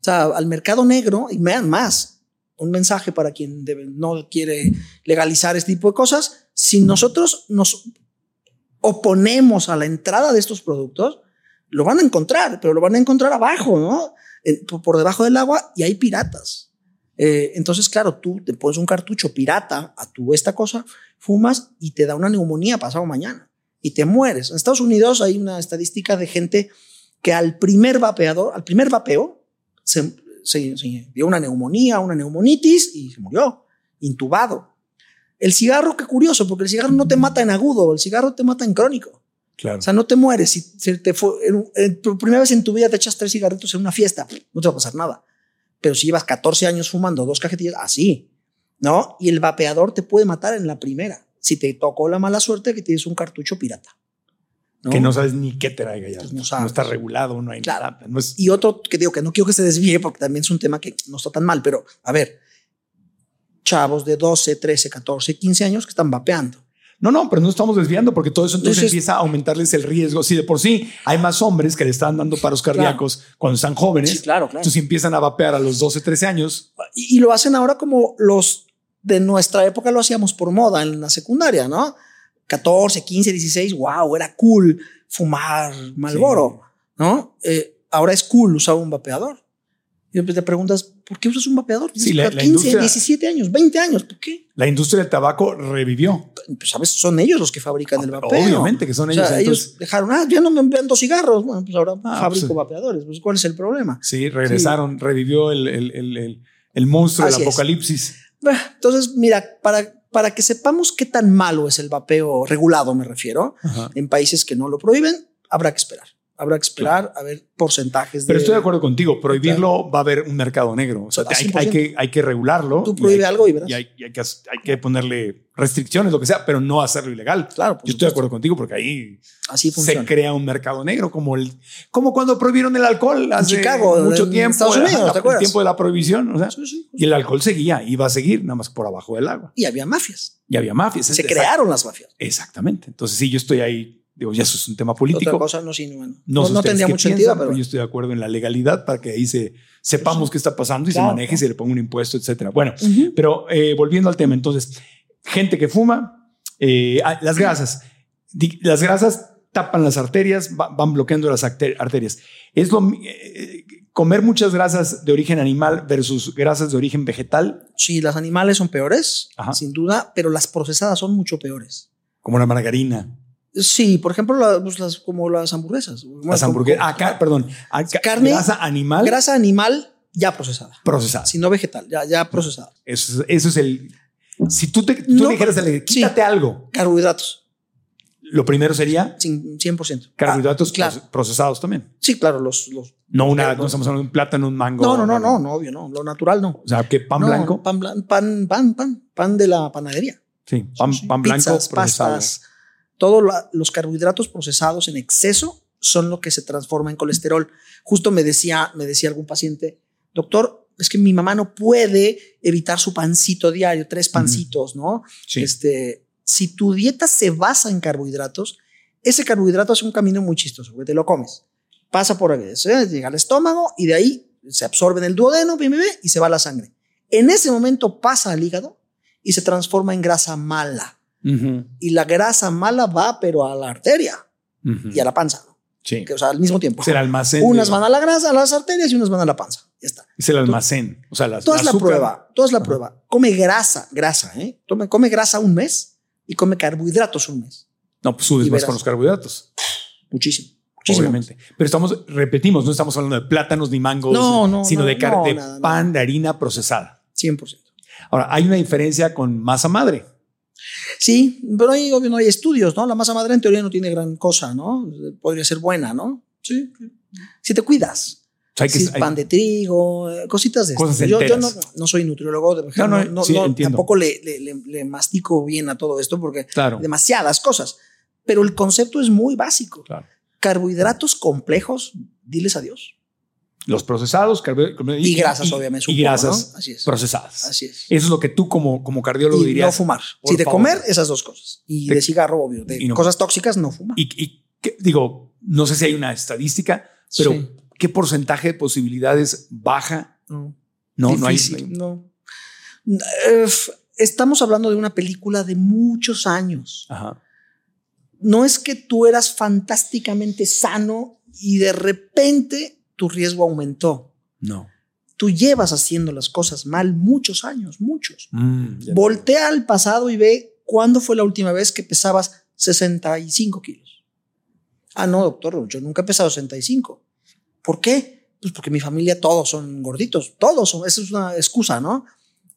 O sea, al mercado negro, y más, un mensaje para quien no quiere legalizar este tipo de cosas. Si nosotros nos oponemos a la entrada de estos productos, lo van a encontrar, pero lo van a encontrar abajo, ¿no? Por debajo del agua y hay piratas. Eh, entonces, claro, tú te pones un cartucho pirata a tu esta cosa, fumas y te da una neumonía pasado mañana y te mueres. En Estados Unidos hay una estadística de gente que al primer vapeador, al primer vapeo, se, se, dio una neumonía, una neumonitis y se murió, intubado. El cigarro, qué curioso, porque el cigarro no te mata en agudo, el cigarro te mata en crónico. Claro. O sea, no te mueres. Si te fue, por primera vez en tu vida te echas tres cigarritos en una fiesta, no te va a pasar nada. Pero si llevas 14 años fumando dos cajetillas, así, ¿no? Y el vapeador te puede matar en la primera. Si te tocó la mala suerte que tienes un cartucho pirata. Que no sabes ni qué te ya. Pues no, está regulado, no hay nada. Y otro que digo que no quiero que se desvíe porque también es un tema que no está tan mal, pero a ver, chavos de 12, 13, 14, 15 años que están vapeando. No, no, pero no estamos desviando porque todo eso entonces, empieza a aumentarles el riesgo. Si de por sí hay más hombres que le están dando paros cardíacos cuando están jóvenes, sí, claro, claro. entonces empiezan a vapear a los 12, 13 años. Y, y, lo hacen ahora como los de nuestra época lo hacíamos por moda en la secundaria, ¿no? 14, 15, 16, wow, era cool fumar Malboro, ¿no? Eh, ahora es cool usar un vapeador. Y después te preguntas, ¿por qué usas un vapeador? Sí, la, 15, 17 años, 20 años, ¿por qué? La industria del tabaco revivió. Pues, ¿Sabes? Son ellos los que fabrican el vapeo. Obviamente que son ellos. ellos dejaron, ah, ya no me vendo cigarros. Bueno, pues ahora ah, fabrico pues, vapeadores. Pues, ¿cuál es el problema? Sí, regresaron, revivió el, el, el, el, monstruo del apocalipsis. Entonces, mira, para para que sepamos qué tan malo es el vapeo regulado, me refiero, en países que no lo prohíben, habrá que esperar. Habrá que esperar a ver porcentajes. Pero estoy de acuerdo contigo. Prohibirlo va a haber un mercado negro. O sea, hay, que, hay que regularlo. Tú prohíbe algo y verás. Y, hay, que, hay que ponerle restricciones, lo que sea, pero no hacerlo ilegal. Claro. Yo estoy de acuerdo contigo porque ahí Así se crea un mercado negro, como, el, como cuando prohibieron el alcohol hace Chicago, mucho tiempo. Estados Unidos, el tiempo de la prohibición. O sea, y el alcohol seguía, iba a seguir, nada más por abajo del agua. Y había mafias. Y había mafias. Se crearon las mafias. Exactamente. Entonces, sí, yo estoy ahí Digo, ya eso es un tema político. Otra cosa no, sí, no, no, tendría mucho sentido, pero... yo estoy de acuerdo en la legalidad para que ahí se, sepamos qué está pasando y se maneje y se le ponga un impuesto, etcétera. Bueno, pero eh, volviendo al tema, entonces, gente que fuma, eh, ah, las grasas, las grasas tapan las arterias, van bloqueando las arterias. Es lo, eh, comer muchas grasas de origen animal versus grasas de origen vegetal. Sí, las animales son peores, sin duda, pero las procesadas son mucho peores. Como la margarina. Sí, por ejemplo, pues, las, como las hamburguesas. Las hamburguesas. Acá, perdón. carne. Grasa animal. Grasa animal ya procesada. Procesada. Si no vegetal, ya, ya procesada. Eso, eso es el. Si tú, te, tú dijeras, quítate algo. Carbohidratos. Lo primero sería 100%. Carbohidratos ah, procesados también. Sí, claro, los, los no una, no estamos hablando de un plátano, un mango. No, no, no, no, no, obvio, no. Lo natural no. O sea, que pan blanco. Pan, pan, pan, pan, pan de la panadería. Sí, pan, pan blanco. Pizzas, pastas, todos los carbohidratos procesados en exceso son lo que se transforma en colesterol. Justo me decía, me decía algún paciente, doctor, es que mi mamá no puede evitar su pancito diario, tres pancitos, ¿no? Sí. Este, si tu dieta se basa en carbohidratos, ese carbohidrato es un camino muy chistoso, porque te lo comes. Pasa por ahí, llega al estómago y de ahí se absorbe en el duodeno y se va a la sangre. En ese momento pasa al hígado y se transforma en grasa mala. Y la grasa mala va, pero a la arteria y a la panza. Sí. o sea, al mismo tiempo. Es el almacén. Unas van a la grasa, a las arterias y unas van a la panza. Ya está. Es el almacén. O sea, las, toda es la prueba. Toda es la prueba. Come grasa, grasa, ¿eh? Tome, come grasa un mes y come carbohidratos un mes. No, pues subes más con los carbohidratos. Muchísimo. Obviamente. Pero estamos, repetimos, no estamos hablando de plátanos ni mangos, sino de, pan de harina procesada. 100%. Ahora, hay una diferencia con masa madre. Sí, pero ahí no hay estudios, ¿no? La masa madre en teoría no tiene gran cosa, ¿no? Podría ser buena, ¿no? Sí. Si te cuidas pan de trigo, eh, cositas de cosas Yo, yo no, soy nutriólogo, no, no, tampoco le, le, mastico bien a todo esto porque demasiadas cosas. Pero el concepto es muy básico. Carbohidratos complejos, diles adiós. Los procesados y, grasas, obviamente. Y grasas procesadas. Así es. Eso es lo que tú como, como cardiólogo dirías. No fumar. Si de comer, esas dos cosas. Y de cigarro, obvio. De cosas tóxicas, no fumar. Y, digo, no sé si hay una estadística, pero ¿qué porcentaje de posibilidades baja? No, no, hay, no. Estamos hablando de una película de muchos años. No es que tú eras fantásticamente sano y de repente tu riesgo aumentó. No. Tú llevas haciendo las cosas mal muchos años, muchos. Mm, Voltea al pasado y ve cuándo fue la última vez que pesabas 65 kilos. Ah, no, doctor, yo nunca he pesado 65. ¿Por qué? Pues porque mi familia todos son gorditos, todos son, esa es una excusa, ¿no?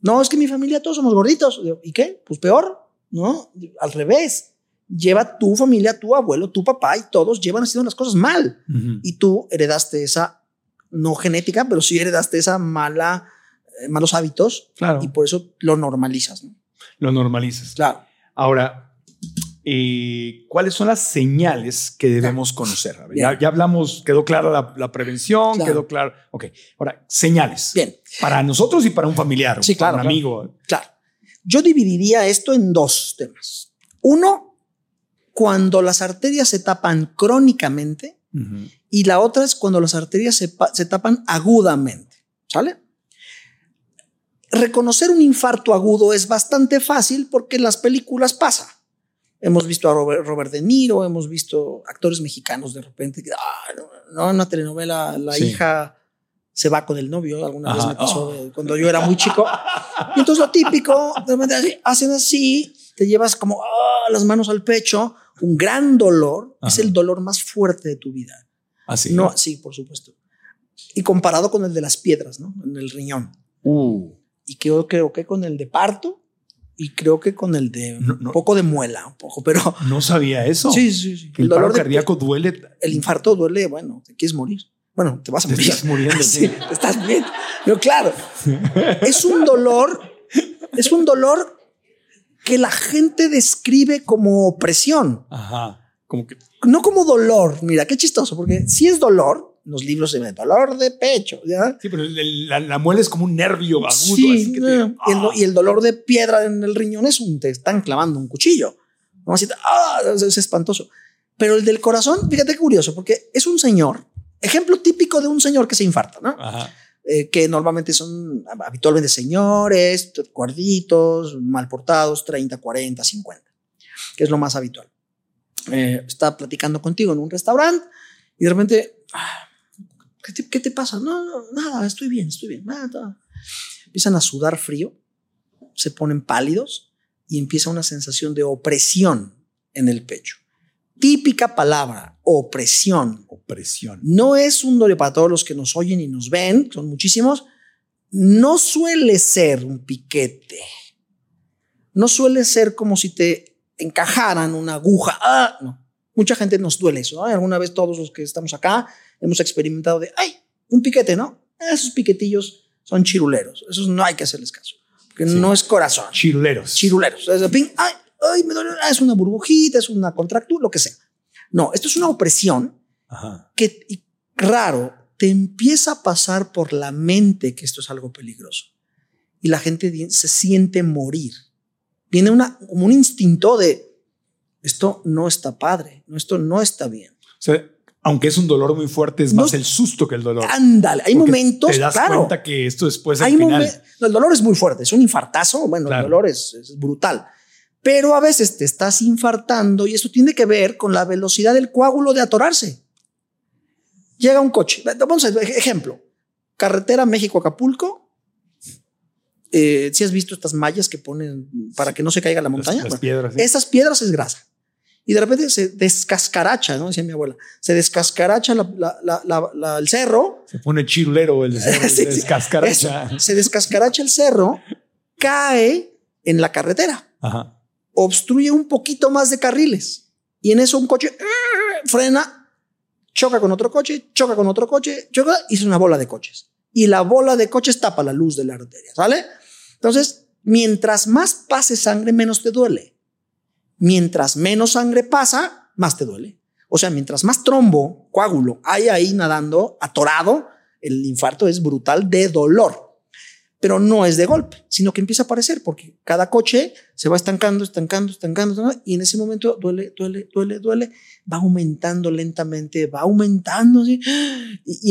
No, es que mi familia todos somos gorditos. ¿Y qué? Pues peor, ¿no? Al revés. Lleva tu familia, tu abuelo, tu papá y todos llevan haciendo las cosas mal. Y tú heredaste esa, no genética, pero sí heredaste esa mala, eh, malos hábitos. Claro. Y por eso lo normalizas, ¿no? Lo normalizas. Claro. Ahora, eh, ¿cuáles son las señales que debemos conocer? ya, hablamos, quedó clara la, prevención, quedó claro. Ok, ahora, señales. Bien. Para nosotros y para un familiar, sí, claro, un amigo. Claro. Yo dividiría esto en dos temas. Uno, cuando las arterias se tapan crónicamente y la otra es cuando las arterias se, se tapan agudamente. ¿Sale? Reconocer un infarto agudo es bastante fácil porque en las películas pasa. Hemos visto a Robert, De Niro, hemos visto actores mexicanos de repente que, ah, no, en una telenovela la hija se va con el novio, alguna vez me pasó oh. cuando yo era muy chico. Y entonces lo típico, de repente hacen así, te llevas como ah, las manos al pecho, un gran dolor, es el dolor más fuerte de tu vida. Así. ¿Ah, no, sí, por supuesto. Y comparado con el de las piedras, ¿no? En el riñón. Uh. Y creo, creo que con el de parto, y creo que con el de un poco de muela, un poco, pero no sabía eso. Sí, sí, sí. El, dolor cardíaco duele. El infarto duele, bueno, te quieres morir. Bueno, te vas a morir. Estás muriendo. sí, estás bien. Pero claro, es un dolor, es un dolor que la gente describe como opresión. Ajá. Como que no como dolor. Mira, qué chistoso, porque si es dolor, los libros se ven dolor de pecho, ¿ya? Sí, pero la, muela es como un nervio agudo. Sí, y, el, dolor de piedra en el riñón es un, te están clavando un cuchillo. ah, es, espantoso. Pero el del corazón, fíjate qué curioso, porque es un señor, ejemplo típico de un señor que se infarta, ¿no? Eh, que normalmente son habitualmente señores, gorditos, mal portados, 30, 40, 50, que es lo más habitual. Eh, está platicando contigo en un restaurante y de repente, ah, ¿Qué te, pasa? No, no, nada, estoy bien, estoy bien. Nada, Empiezan a sudar frío, se ponen pálidos y empieza una sensación de opresión en el pecho. Típica palabra, opresión. Opresión. No es un dolor para todos los que nos oyen y nos ven, son muchísimos. No suele ser un piquete. No suele ser como si te encajaran una aguja. Ah, no. Mucha gente nos duele eso. Alguna vez todos los que estamos acá hemos experimentado de, ay, un piquete, ¿no? Esos piquetillos son chiruleros. Esos no hay que hacerles caso. Porque no es corazón. Chiruleros. Chiruleros. Es, ay, ay, me duele. Ah, es una burbujita, es una contractura, lo que sea. No, esto es una opresión que raro te empieza a pasar por la mente que esto es algo peligroso. Y la gente se siente morir. Viene una, como un instinto de esto no está padre, esto no está bien. O sea, aunque es un dolor muy fuerte, es más el susto que el dolor. Ándale, hay momentos. Te das cuenta que esto después hay final. el dolor es muy fuerte, es un infartazo. Bueno, el dolor es, brutal. Pero a veces te estás infartando y eso tiene que ver con la velocidad del coágulo de atorarse. Llega un coche. Vamos a ejemplo. Carretera México-Acapulco. Eh, si has visto estas mallas que ponen para que no se caiga la montaña. Las, piedras. Esas piedras es grasa y de repente se descascaracha, ¿no? Decía mi abuela, se descascaracha el cerro. Se pone chirulero el cerro, se descascaracha. se descascaracha el cerro, cae en la carretera, obstruye un poquito más de carriles y en eso un coche ¡ah! frena, choca con otro coche, choca con otro coche, choca y es una bola de coches. Y la bola de coches tapa la luz de la arteria, ¿sale? Entonces, mientras más pase sangre, menos te duele mientras menos sangre pasa, más te duele. O sea, mientras más trombo, coágulo hay ahí nadando, atorado, el infarto es brutal de dolor. Pero no es de golpe, sino que empieza a aparecer porque cada coche se va estancando, estancando, estancando, y en ese momento duele, duele, duele, duele, va aumentando lentamente, va aumentando y,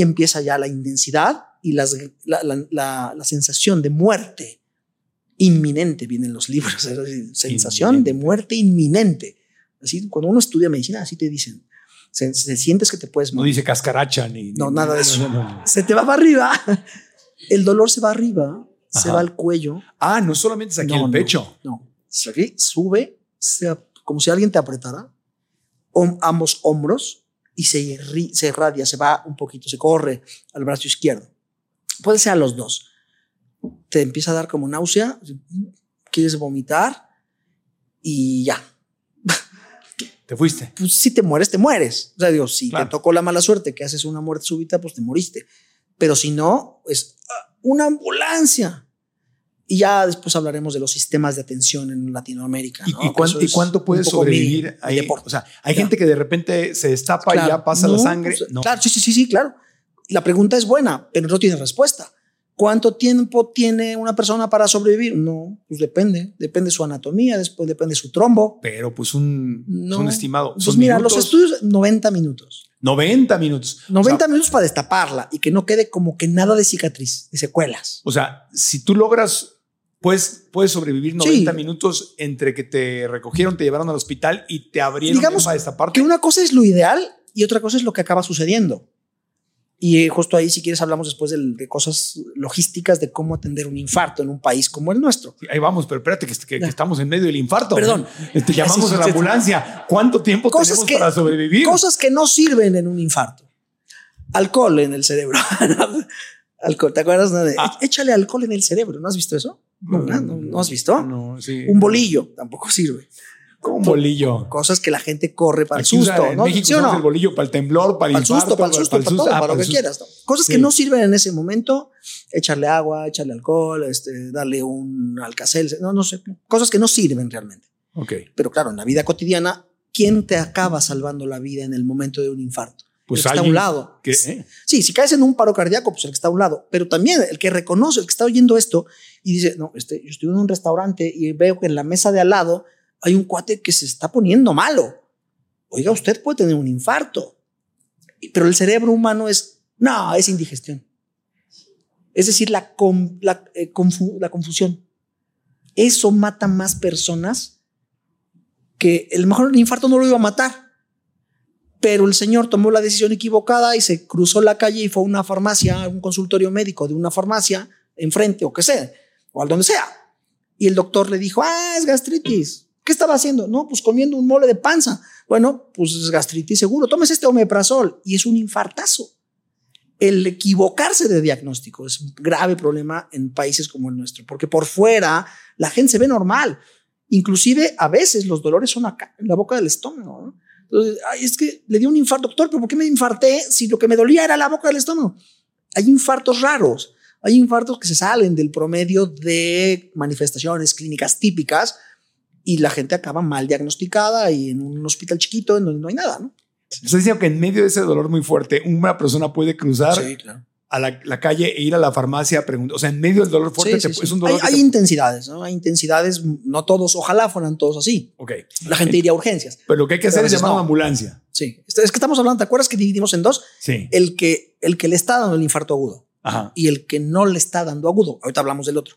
empieza ya la intensidad y la, la sensación de muerte inminente, vienen los libros, sensación de muerte inminente. Así, cuando uno estudia medicina, así te dicen. Se, sientes que te puedes morir. No dice cascaracha ni. No, nada de eso. se te va para arriba. El dolor se va arriba, se va al cuello. Ah, no solamente es aquí el pecho. No, Aquí sube, como si alguien te apretara, ambos hombros y se, se irradia, se va un poquito, se corre al brazo izquierdo. Puede ser a los dos te empieza a dar como náusea, quieres vomitar y ya. ¿Te fuiste? Pues si te mueres, te mueres. O sea, digo, si te tocó la mala suerte que haces una muerte súbita, pues te moriste. Pero si no, es ah, una ambulancia. Y ya después hablaremos de los sistemas de atención en Latinoamérica. ¿Y, cuánto, puede sobrevivir ahí? O sea, hay gente que de repente se destapa y ya pasa la sangre. Pues, claro, sí, sí, sí, sí, claro. La pregunta es buena, pero no tiene respuesta. ¿Cuánto tiempo tiene una persona para sobrevivir? No, pues depende, depende su anatomía, después depende su trombo. Pero pues un, un estimado. Pues mira, los estudios 90 minutos. 90 minutos. 90 minutos para destaparla y que no quede como que nada de cicatriz, de secuelas. O sea, si tú logras, pues puedes sobrevivir 90 minutos entre que te recogieron, te llevaron al hospital y te abrieron Digamos para destaparte. Que una cosa es lo ideal y otra cosa es lo que acaba sucediendo. Y eh, justo ahí, si quieres, hablamos después de, cosas logísticas de cómo atender un infarto en un país como el nuestro. ahí vamos, pero espérate, que, estamos en medio del infarto. Perdón. Este, llamamos a la ambulancia. ¿Cuánto tiempo tenemos para sobrevivir? Cosas que no sirven en un infarto. Alcohol en el cerebro. alcohol, ¿te acuerdas? De, ah. Échale alcohol en el cerebro. ¿No has visto eso? No, no, has visto? No, sí. Un bolillo tampoco sirve. Un bolillo. Cosas que la gente corre para el susto. ¿no? México el bolillo para el temblor, para, el susto, para el susto, para, todo, para, lo que quieras. Cosas que no sirven en ese momento. Echarle agua, echarle alcohol, este, darle un alcacel, no, no sé. Cosas que no sirven realmente. Ok. Pero claro, en la vida cotidiana, ¿quién te acaba salvando la vida en el momento de un infarto? Pues el que está a un lado. ¿eh? Sí, si caes en un paro cardíaco, pues el que está a un lado. Pero también el que reconoce, el que está oyendo esto y dice, no, este, yo estoy en un restaurante y veo que en la mesa de al lado hay un cuate que se está poniendo malo. Oiga, usted puede tener un infarto. Pero el cerebro humano es, no, es indigestión. Es decir, la, eh, confusión. Eso mata más personas que el mejor infarto no lo iba a matar. Pero el señor tomó la decisión equivocada y se cruzó la calle y fue a una farmacia, un consultorio médico de una farmacia enfrente o que sea, o al donde sea. Y el doctor le dijo, ah, es gastritis. ¿Qué estaba haciendo? No, pues comiendo un mole de panza. Bueno, pues es gastritis seguro. Tomes este omeprazol y es un infartazo. El equivocarse de diagnóstico es un grave problema en países como el nuestro, porque por fuera la gente se ve normal. Inclusive a veces los dolores son acá, en la boca del estómago. Entonces, ay, es que le dio un infarto, doctor, pero ¿por qué me infarté si lo que me dolía era la boca del estómago? Hay infartos raros, hay infartos que se salen del promedio de manifestaciones clínicas típicas y la gente acaba mal diagnosticada y en un hospital chiquito en donde no hay nada, ¿no? Está diciendo que en medio de ese dolor muy fuerte, una persona puede cruzar a la, calle e ir a la farmacia a preguntar. O sea, en medio del dolor fuerte es un dolor. Hay, intensidades, ¿no? Hay intensidades, no todos, ojalá fueran todos así. Ok. La gente iría a urgencias. Pero lo que hay que hacer es llamar a una ambulancia. Sí. Es que estamos hablando, ¿te acuerdas que dividimos en dos? Sí. El que, el que le está dando el infarto agudo Ajá. y el que no le está dando agudo. Ahorita hablamos del otro.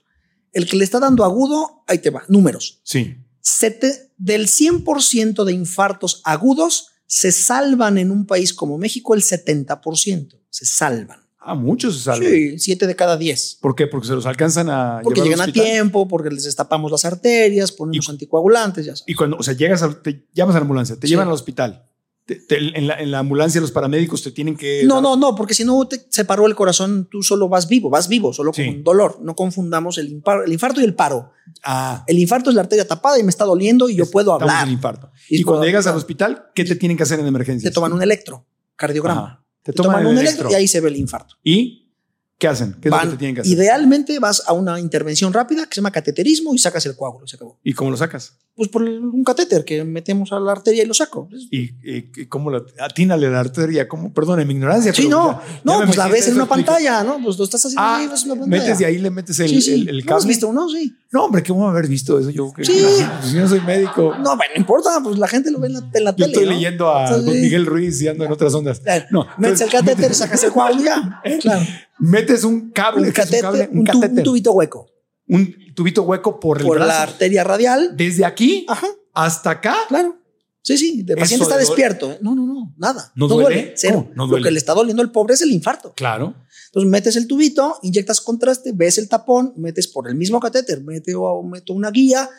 El que le está dando agudo, ahí te va, números. Sí. Sete, del 100% de infartos agudos, se salvan en un país como México el 70%. Se salvan. Ah, muchos se salvan. Sí, 7 de cada 10. ¿Por qué? Porque se los alcanzan a. Porque llegan a tiempo, porque les destapamos las arterias, ponemos anticoagulantes, ya sabes. Y cuando, o sea, llegas, a, te llamas a la ambulancia, te Sí. llevan al hospital. Te- te- en, la, en la ambulancia los paramédicos te tienen que... No, dar- no, no, porque si no te separó el corazón, tú solo vas vivo, vas vivo, solo Sí. con dolor. No confundamos el, el infarto y el paro. Ah, El infarto es la arteria tapada y me está doliendo y yo puedo hablar. en infarto. Y Y, cuando llegas al hospital, ¿qué te tienen que hacer en emergencia? Te toman un electrocardiograma. Te Te toman, un electro y ahí se ve el infarto. ¿Y qué hacen? ¿Qué es lo que te tienen que hacer? idealmente vas a una intervención rápida que se llama cateterismo y sacas el coágulo. Se acabó. ¿Y cómo lo sacas? Pues por un catéter que metemos a la arteria y lo saco. ¿Y, y- cómo la atínale la arteria? ¿Cómo? Perdón, en mi ignorancia. Sí, pero no, ya- no, pues la ves en una pantalla, ¿no? Pues lo estás haciendo Ah, ahí, ves una pantalla. metes y ahí le metes el, sí, sí. el, el ¿No has visto uno? Sí. No, hombre, ¿cómo haber visto eso? Yo, que- Sí. pues yo no soy médico. No, bueno, no importa, pues la gente lo ve en la, en la Yo tele. estoy ¿no? leyendo a Entonces, don Miguel Ruiz y ando en otras ondas. Claro. No, Metes el catéter, sacas el ya. Claro. metes un cable, Un ¿qué cable? un, tu- un tubito hueco un tubito hueco por el la arteria radial. Desde aquí Ajá, hasta acá. claro. Sí, sí, el paciente está de- despierto. ¿eh? No, no, no, nada. ¿No duele? cero. ¿Cómo? No Lo duele. que le está doliendo al pobre es el infarto. Claro. Entonces metes el tubito, inyectas contraste, ves el tapón, metes por el mismo catéter, meto, meto una guía,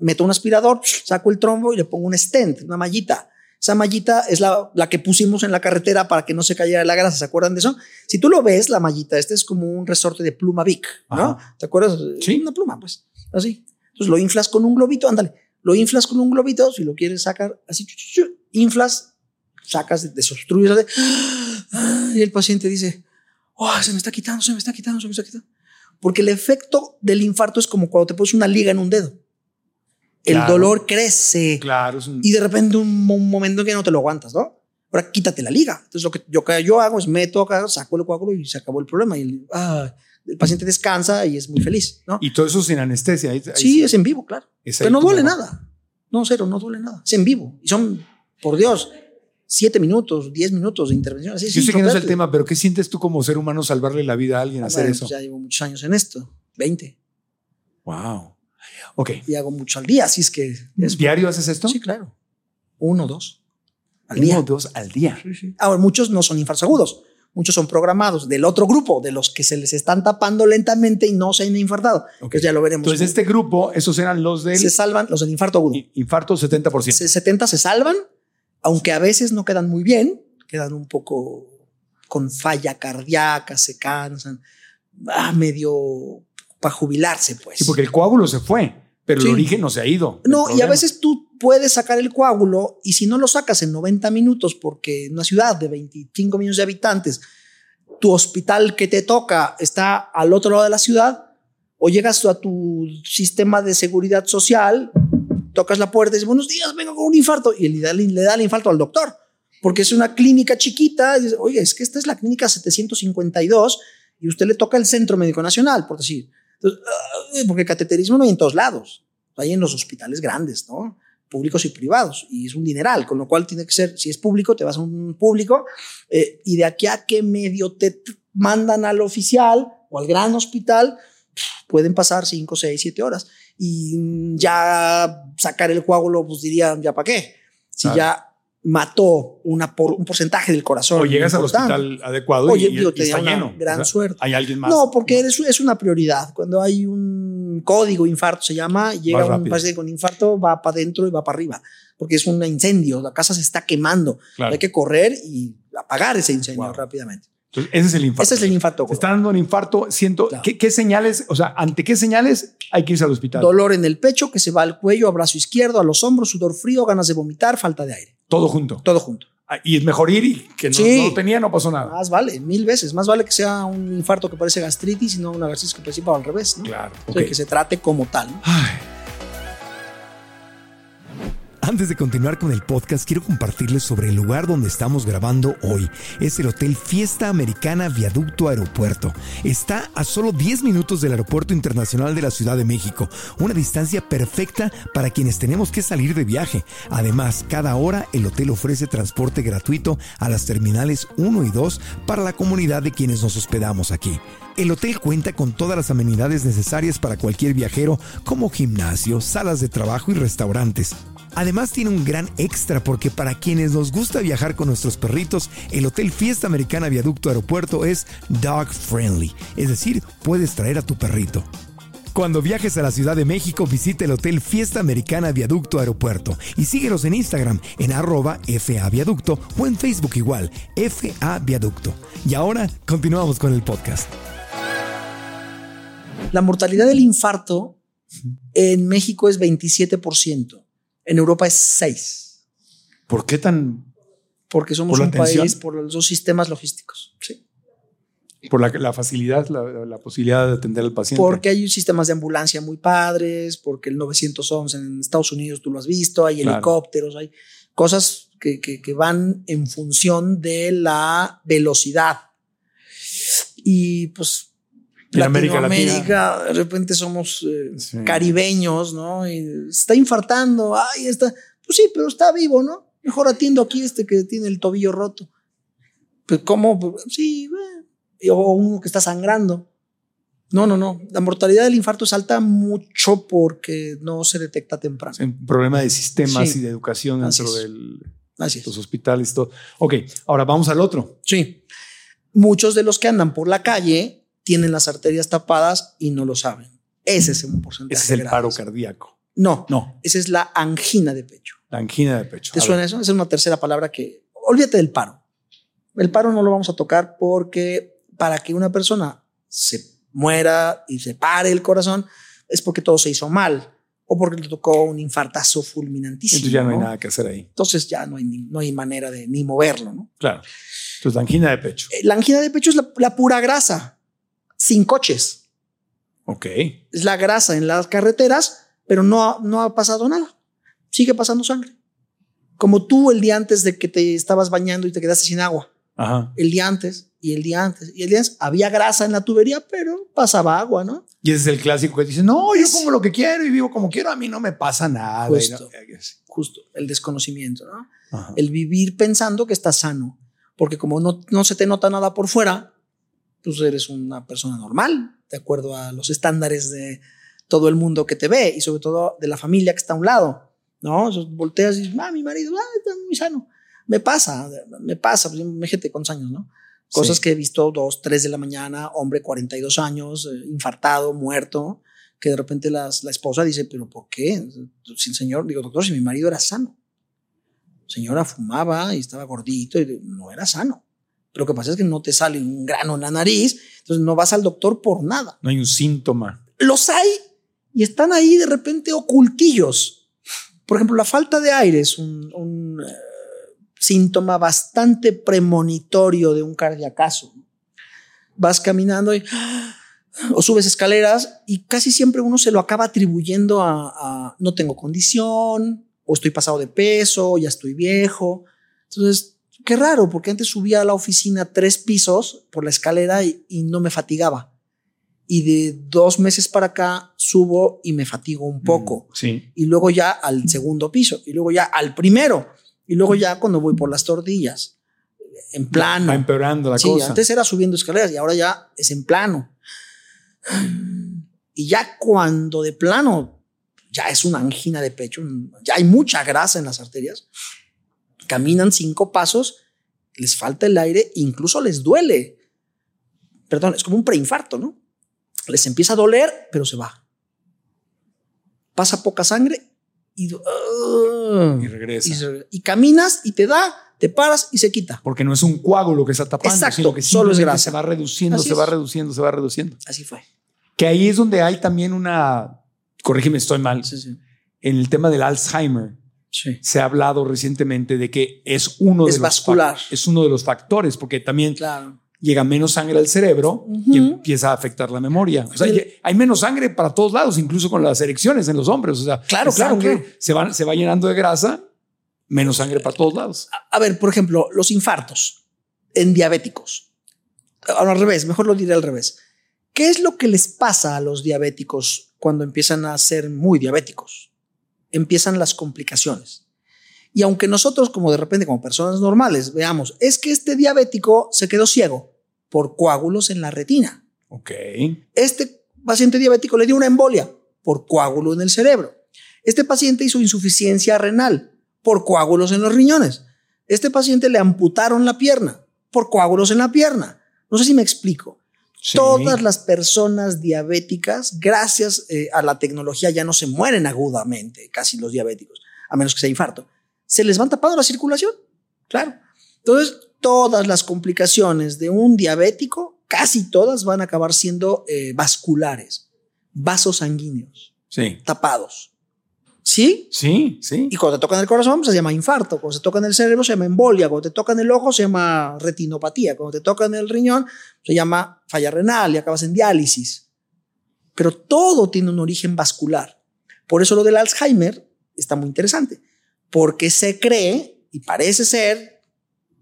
meto un aspirador, saco el trombo y le pongo un stent, una mallita. Esa mallita es la, la que pusimos en la carretera para que no se cayera la grasa. ¿Se acuerdan de eso? Si tú lo ves, la mallita, este es como un resorte de pluma Vic, ¿no? Ajá. ¿Te acuerdas? Sí. Una pluma, pues, así. Entonces lo inflas con un globito, ándale. Lo inflas con un globito, si lo quieres sacar así, inflas, sacas, desobstruyes, hace, y el paciente dice, oh, se me está quitando, se me está quitando, se me está quitando. Porque el efecto del infarto es como cuando te pones una liga en un dedo. El Claro. dolor crece Claro. Es un, y de repente un, un momento que no te lo aguantas, ¿no? Ahora quítate la liga. Entonces lo que yo, yo hago es meto acá, saco el coágulo y se acabó el problema. Y ah, el paciente descansa y es muy feliz, ¿no? y todo eso sin anestesia. Ahí- ahí sí, es en vivo, claro. Pero no duele nada. No, cero, no duele nada. Es en vivo. Y son, por Dios, siete minutos, diez minutos de intervención. Así, Yo sé que no es el tema, pero ¿qué sientes tú como ser humano salvarle la vida a alguien, Ah, hacer bueno, eso? pues ya llevo muchos años en esto, 20. Wow. Ok. Y hago mucho al día, así es que es ¿Diario haces esto? Sí, claro. Uno, dos. Al Uno día. dos al día. Ahora, muchos no son infartos agudos. Muchos son programados del otro grupo, de los que se les están tapando lentamente y no se han infartado. Ok. Entonces ya lo veremos. Entonces, este grupo, esos eran los del se salvan los del infarto agudo. infarto 70%. Se- 70 se salvan, aunque a veces no quedan muy bien, quedan un poco con falla cardíaca, se cansan, ah, medio para jubilarse, pues. Sí, porque el coágulo se fue, pero Sí. el origen no se ha ido. No, y a veces tú puedes sacar el coágulo y si no lo sacas en 90 minutos porque en una ciudad de 25 millones de habitantes, tu hospital que te toca está al otro lado de la ciudad o llegas a tu sistema de seguridad social, tocas la puerta y dices, buenos días, vengo con un infarto y le da, le da el infarto al doctor porque es una clínica chiquita. Y dice, Oye, es que esta es la clínica 752 y usted le toca el Centro Médico Nacional, por decir. Entonces, ah, porque cateterismo no hay en todos lados hay en los hospitales grandes, ¿no? Públicos y privados, y es un dineral, con lo cual tiene que ser, si es público, te vas a un público, eh, y de aquí a que medio te mandan al oficial o al gran hospital, pueden pasar 5, 6, 7 horas. Y ya sacar el coágulo, pues dirían, ¿ya para qué? Si Claro. ya mató una por, un porcentaje del corazón. O llegas al hospital adecuado Oye, y, está lleno. Gran suerte. Hay alguien más. No, porque es una prioridad. Cuando hay un código infarto, se llama, llega un paciente con infarto, va para adentro y va para arriba. Porque es un incendio, la casa se está quemando. Hay que correr y apagar ese incendio rápidamente. Entonces, ese es el infarto. Ese es el infarto. está dando un infarto. Siento. ¿qué, señales, o sea, ante qué señales hay que irse al hospital? Dolor en el pecho, que se va al cuello, a brazo izquierdo, a los hombros, sudor frío, ganas de vomitar, falta de aire. Todo junto. Todo junto. Ah, y es mejor ir y que no, tenía, no pasó nada. Más vale, mil veces. Más vale que sea un infarto que parece gastritis y no una gastritis que parece al revés. ¿no? Claro. que se trate como tal. Ay. Antes de continuar con el podcast, quiero compartirles sobre el lugar donde estamos grabando hoy. Es el Hotel Fiesta Americana Viaducto Aeropuerto. Está a solo 10 minutos del Aeropuerto Internacional de la Ciudad de México, una distancia perfecta para quienes tenemos que salir de viaje. Además, cada hora el hotel ofrece transporte gratuito a las terminales 1 y 2 para la comunidad de quienes nos hospedamos aquí. El hotel cuenta con todas las amenidades necesarias para cualquier viajero, como gimnasio, salas de trabajo y restaurantes. Además tiene un gran extra porque para quienes nos gusta viajar con nuestros perritos, el Hotel Fiesta Americana Viaducto Aeropuerto es dog friendly, es decir, puedes traer a tu perrito. Cuando viajes a la Ciudad de México, visita el Hotel Fiesta Americana Viaducto Aeropuerto y síguenos en Instagram en arroba FA Viaducto o en Facebook igual, FA Viaducto. Y ahora continuamos con el podcast. La mortalidad del infarto en México es 27%. En Europa es 6. ¿Por qué tan? Porque somos un país por los dos sistemas logísticos. Sí. Por la, facilidad, la, posibilidad de atender al paciente. Porque hay sistemas de ambulancia muy padres, porque el 911 en Estados Unidos tú lo has visto, hay helicópteros, hay cosas que, que, van en función de la velocidad. Y pues en América Latina. de repente somos eh, caribeños, ¿no? Y está infartando, ay, está, pues sí, pero está vivo, ¿no? Mejor atiendo aquí este que tiene el tobillo roto. Pues, ¿cómo? Sí, o uno que está sangrando. No, no, no. La mortalidad del infarto es alta mucho porque no se detecta temprano. Un problema de sistemas y de educación dentro de los hospitales. Todo. Ok, ahora vamos al otro. Sí. Muchos de los que andan por la calle tienen las arterias tapadas y no lo saben. Ese es un porcentaje. Ese es el paro cardíaco. No, no. Esa es la angina de pecho. La angina de pecho. ¿Te suena eso? Esa es una tercera palabra que. Olvídate del paro. El paro no lo vamos a tocar porque para que una persona se muera y se pare el corazón es porque todo se hizo mal o porque le tocó un infartazo fulminantísimo. Entonces ya no, hay nada que hacer ahí. Entonces ya no hay, no hay manera de ni moverlo, ¿no? Claro. Entonces la angina de pecho. Eh, la angina de pecho es la pura grasa sin coches. Ok. Es la grasa en las carreteras, pero no, no ha pasado nada. Sigue pasando sangre. Como tú el día antes de que te estabas bañando y te quedaste sin agua. Ajá. El día antes y el día antes y el día antes había grasa en la tubería, pero pasaba agua, ¿no? Y ese es el clásico que dice, no, yo como lo que quiero y vivo como quiero, a mí no me pasa nada. Justo, justo el desconocimiento, ¿no? El vivir pensando que estás sano, porque como no, no se te nota nada por fuera, pues eres una persona normal, de acuerdo a los estándares de todo el mundo que te ve y sobre todo de la familia que está a un lado, ¿no? volteas y dices, ah, mi marido, ah, está muy sano. Me pasa, me pasa, pues gente con años, ¿no? Cosas que he visto dos, tres de la mañana, hombre 42 años, eh, infartado, muerto, que de repente la esposa dice, pero ¿por qué? Sin señor, digo, doctor, si mi marido era sano. Señora fumaba y estaba gordito y no era sano. Lo que pasa es que no te sale un grano en la nariz, entonces no vas al doctor por nada. No hay un síntoma. Los hay y están ahí de repente ocultillos. Por ejemplo, la falta de aire es un, eh, síntoma bastante premonitorio de un cardiacazo. Vas caminando y, o subes escaleras y casi siempre uno se lo acaba atribuyendo a, a no tengo condición, o estoy pasado de peso, o ya estoy viejo. Entonces, Qué raro, porque antes subía a la oficina tres pisos por la escalera y, no me fatigaba. Y de dos meses para acá subo y me fatigo un poco. Mm, sí. Y luego ya al segundo piso, y luego ya al primero, y luego ya cuando voy por las tortillas, en plano. Va empeorando la sí, Antes era subiendo escaleras y ahora ya es en plano. Y ya cuando de plano ya es una angina de pecho, ya hay mucha grasa en las arterias, Caminan cinco pasos, les falta el aire, incluso les duele. Perdón, es como un preinfarto, ¿no? Les empieza a doler, pero se va. Pasa poca sangre y, uh, y regresa. Y, caminas y te da, te paras y se quita. Porque no es un coágulo que está tapando, Exacto, sino que solo es grasa. se va reduciendo, se va reduciendo, se va reduciendo. Así fue. Que ahí es donde hay también una, corrígeme, estoy mal, Sí, sí. en el tema del Alzheimer. Sí. Se ha hablado recientemente de que es uno Es de los vascular. fac- es uno de los factores, porque también Claro. llega menos sangre al cerebro y empieza a afectar la memoria. O sea, El- hay menos sangre para todos lados, incluso con las erecciones en los hombres. O sea, Claro, la claro, claro. Se, va, se va llenando de grasa, menos sangre para todos lados. A ver, por ejemplo, los infartos en diabéticos. Ahora, al revés, mejor lo diré al revés. ¿Qué es lo que les pasa a los diabéticos cuando empiezan a ser muy diabéticos? Empiezan las complicaciones. Y aunque nosotros, como de repente, como personas normales, veamos, es que este diabético se quedó ciego por coágulos en la retina. Ok. Este paciente diabético le dio una embolia por coágulo en el cerebro. Este paciente hizo insuficiencia renal por coágulos en los riñones. Este paciente le amputaron la pierna por coágulos en la pierna. No sé si me explico. Sí. Todas las personas diabéticas, gracias eh, a la tecnología, ya no se mueren agudamente, casi los diabéticos, a menos que sea infarto. Se les van tapando la circulación. Claro. Entonces, todas las complicaciones de un diabético, casi todas van a acabar siendo eh, vasculares, vasos sanguíneos, Sí. tapados. ¿Sí? Sí, sí. Y cuando te tocan el corazón, pues, se llama infarto. Cuando se toca en el cerebro, se llama embolia. Cuando te tocan el ojo, se llama retinopatía. Cuando te tocan el riñón, se llama falla renal y acabas en diálisis. Pero todo tiene un origen vascular. Por eso lo del Alzheimer está muy interesante. Porque se cree, y parece ser,